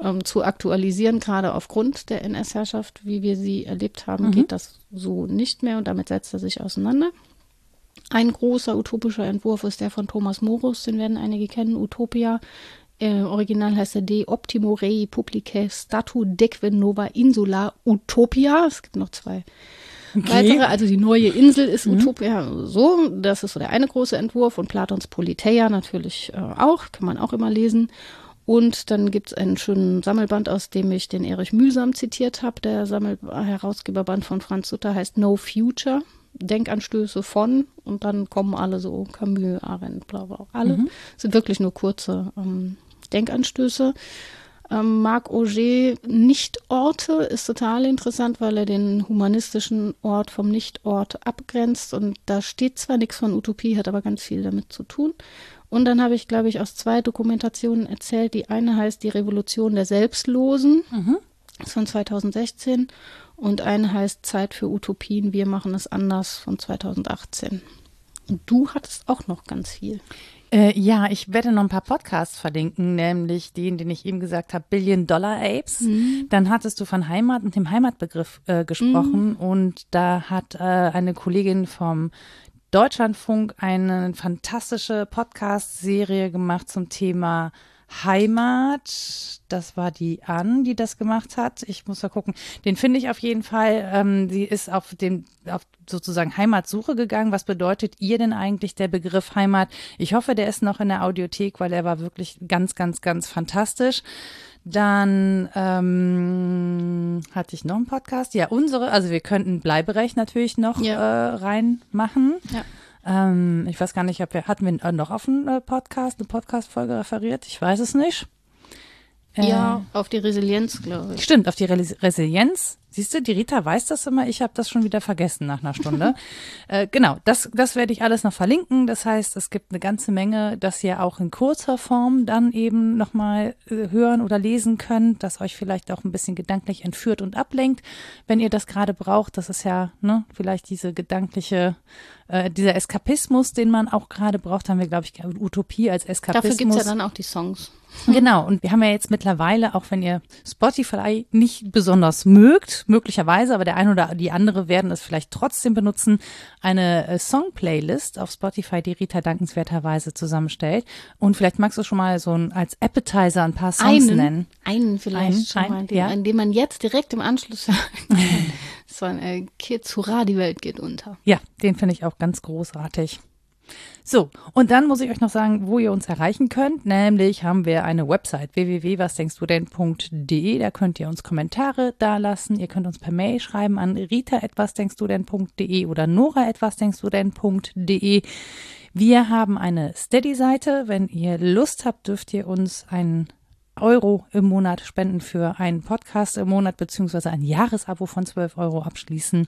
ähm, zu aktualisieren, gerade aufgrund der NS-Herrschaft, wie wir sie erlebt haben, geht das so nicht mehr und damit setzt er sich auseinander. Ein großer utopischer Entwurf ist der von Thomas Morus, den werden einige kennen, Utopia. Äh, original heißt er De Optimo Rei Publicae Statu Deque Nova Insula Utopia. Es gibt noch zwei weitere. Also die neue Insel ist Utopia. So, das ist so der eine große Entwurf und Platons Politeia natürlich äh, auch, kann man auch immer lesen. Und dann gibt es einen schönen Sammelband, aus dem ich den Erich Mühsam zitiert habe. Der Sammel Herausgeberband von Franz Sutter heißt No Future. Denkanstöße von und dann kommen alle so Camus, Arendt, bla bla, alle. sind wirklich nur kurze ähm, Denkanstöße. Ähm, Marc Auger Nichtorte ist total interessant, weil er den humanistischen Ort vom Nichtort abgrenzt und da steht zwar nichts von Utopie, hat aber ganz viel damit zu tun. Und dann habe ich, glaube ich, aus zwei Dokumentationen erzählt. Die eine heißt Die Revolution der Selbstlosen, ist von 2016 und eine heißt Zeit für Utopien, wir machen es anders von 2018. Und du hattest auch noch ganz viel. Äh, ja, ich werde noch ein paar Podcasts verlinken, nämlich den, den ich eben gesagt habe, Billion Dollar Apes. Dann hattest du von Heimat und dem Heimatbegriff äh, gesprochen und da hat äh, eine Kollegin vom Deutschlandfunk eine fantastische Podcast-Serie gemacht zum Thema Heimat. Das war die Ann, die das gemacht hat. Ich muss mal gucken. Den finde ich auf jeden Fall. Ähm, sie ist auf den, auf sozusagen Heimatsuche gegangen. Was bedeutet ihr denn eigentlich der Begriff Heimat? Ich hoffe, der ist noch in der Audiothek, weil er war wirklich ganz, ganz, ganz fantastisch. Dann ähm, hatte ich noch einen Podcast. Ja, unsere, also wir könnten Bleiberecht natürlich noch Ja. äh, reinmachen. Ja. Ähm, ich weiß gar nicht, ob wir, hatten wir äh, noch auf einen äh, Podcast, eine Podcast-Folge referiert? Ich weiß es nicht. Äh, Ja, auf die Resilienz, glaube ich. Stimmt, auf die Resilienz. Siehst du, die Rita weiß das immer. Ich habe das schon wieder vergessen nach einer Stunde. äh, genau, das, das werde ich alles noch verlinken. Das heißt, es gibt eine ganze Menge, das ihr auch in kurzer Form dann eben nochmal äh, hören oder lesen könnt, das euch vielleicht auch ein bisschen gedanklich entführt und ablenkt, wenn ihr das gerade braucht. Das ist ja ne, vielleicht diese gedankliche äh, dieser Eskapismus, den man auch gerade braucht, haben wir, glaube ich, Utopie als Eskapismus. Dafür gibt's ja dann auch die Songs. Genau, und wir haben ja jetzt mittlerweile, auch wenn ihr Spotify nicht besonders mögt, möglicherweise, aber der eine oder die andere werden es vielleicht trotzdem benutzen, eine äh, Song-Playlist auf Spotify, die Rita dankenswerterweise zusammenstellt. Und vielleicht magst du schon mal so ein, als Appetizer ein paar Songs einen, nennen. Einen vielleicht Einen, schon mal, einen, den, ja. an dem man jetzt direkt im Anschluss hören kann. so ein äh, Kids, hurra, die Welt geht unter. Ja, den finde ich auch ganz großartig. So, und dann muss ich euch noch sagen, wo ihr uns erreichen könnt. Nämlich haben wir eine Website www.wasdenkstudenn.de. Da könnt ihr uns Kommentare dalassen. Ihr könnt uns per Mail schreiben an rita.wasdenkstudenn.de oder nora.wasdenkstudenn.de. Wir haben eine Steady-Seite. Wenn ihr Lust habt, dürft ihr uns einen Euro im Monat spenden für einen Podcast im Monat beziehungsweise ein Jahresabo von 12 Euro abschließen.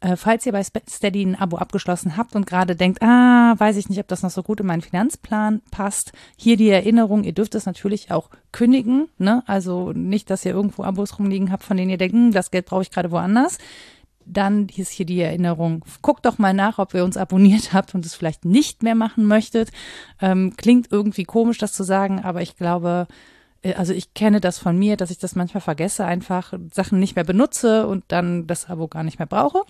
Äh, falls ihr bei Steady ein Abo abgeschlossen habt und gerade denkt, ah, weiß ich nicht, ob das noch so gut in meinen Finanzplan passt, hier die Erinnerung, ihr dürft es natürlich auch kündigen, ne? Also nicht, dass ihr irgendwo Abos rumliegen habt, von denen ihr denkt, hm, das Geld brauche ich gerade woanders. Dann ist hier die Erinnerung. Guckt doch mal nach, ob ihr uns abonniert habt und es vielleicht nicht mehr machen möchtet. Ähm, klingt irgendwie komisch, das zu sagen, aber ich glaube, also ich kenne das von mir, dass ich das manchmal vergesse, einfach Sachen nicht mehr benutze und dann das Abo gar nicht mehr brauche.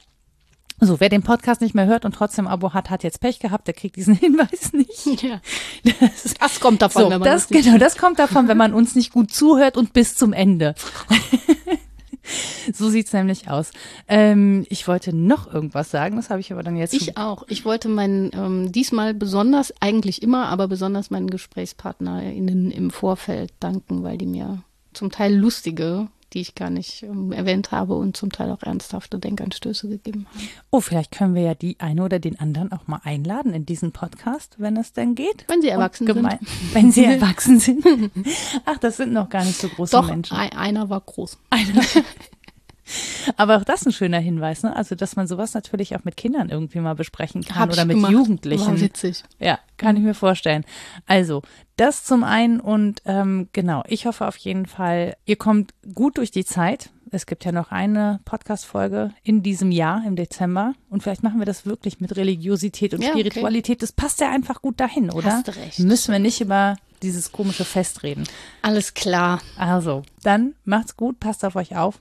So, wer den Podcast nicht mehr hört und trotzdem Abo hat, hat jetzt Pech gehabt, der kriegt diesen Hinweis nicht. Ja. Das, Das kommt davon, so, wenn man das, das nicht genau, das kommt davon, wenn man uns nicht gut zuhört und bis zum Ende. so sieht's nämlich aus. Ähm, ich wollte noch irgendwas sagen, das habe ich aber dann jetzt Ich auch. Ich wollte meinen, ähm, diesmal besonders, eigentlich immer, aber besonders meinen GesprächspartnerInnen im Vorfeld danken, weil die mir zum Teil lustige, die ich gar nicht ähm, erwähnt habe und zum Teil auch ernsthafte Denkanstöße gegeben haben. Oh, vielleicht können wir ja die eine oder den anderen auch mal einladen in diesen Podcast, wenn es denn geht. Wenn sie erwachsen sind. Wenn sie erwachsen sind. Ach, das sind noch gar nicht so große Doch, Menschen. ein, einer war groß. Aber auch das ist ein schöner Hinweis, ne? Also, dass man sowas natürlich auch mit Kindern irgendwie mal besprechen kann Hab oder mit gemacht. Jugendlichen. War witzig. Ja, kann ich mir vorstellen. Also, das zum einen und ähm, genau, ich hoffe auf jeden Fall, ihr kommt gut durch die Zeit. Es gibt ja noch eine Podcast-Folge in diesem Jahr, im Dezember. Und vielleicht machen wir das wirklich mit Religiosität und Ja, okay. Spiritualität. Das passt ja einfach gut dahin, oder? Hast du recht. Müssen wir nicht über dieses komische Fest reden. Alles klar. Also, dann macht's gut, passt auf euch auf.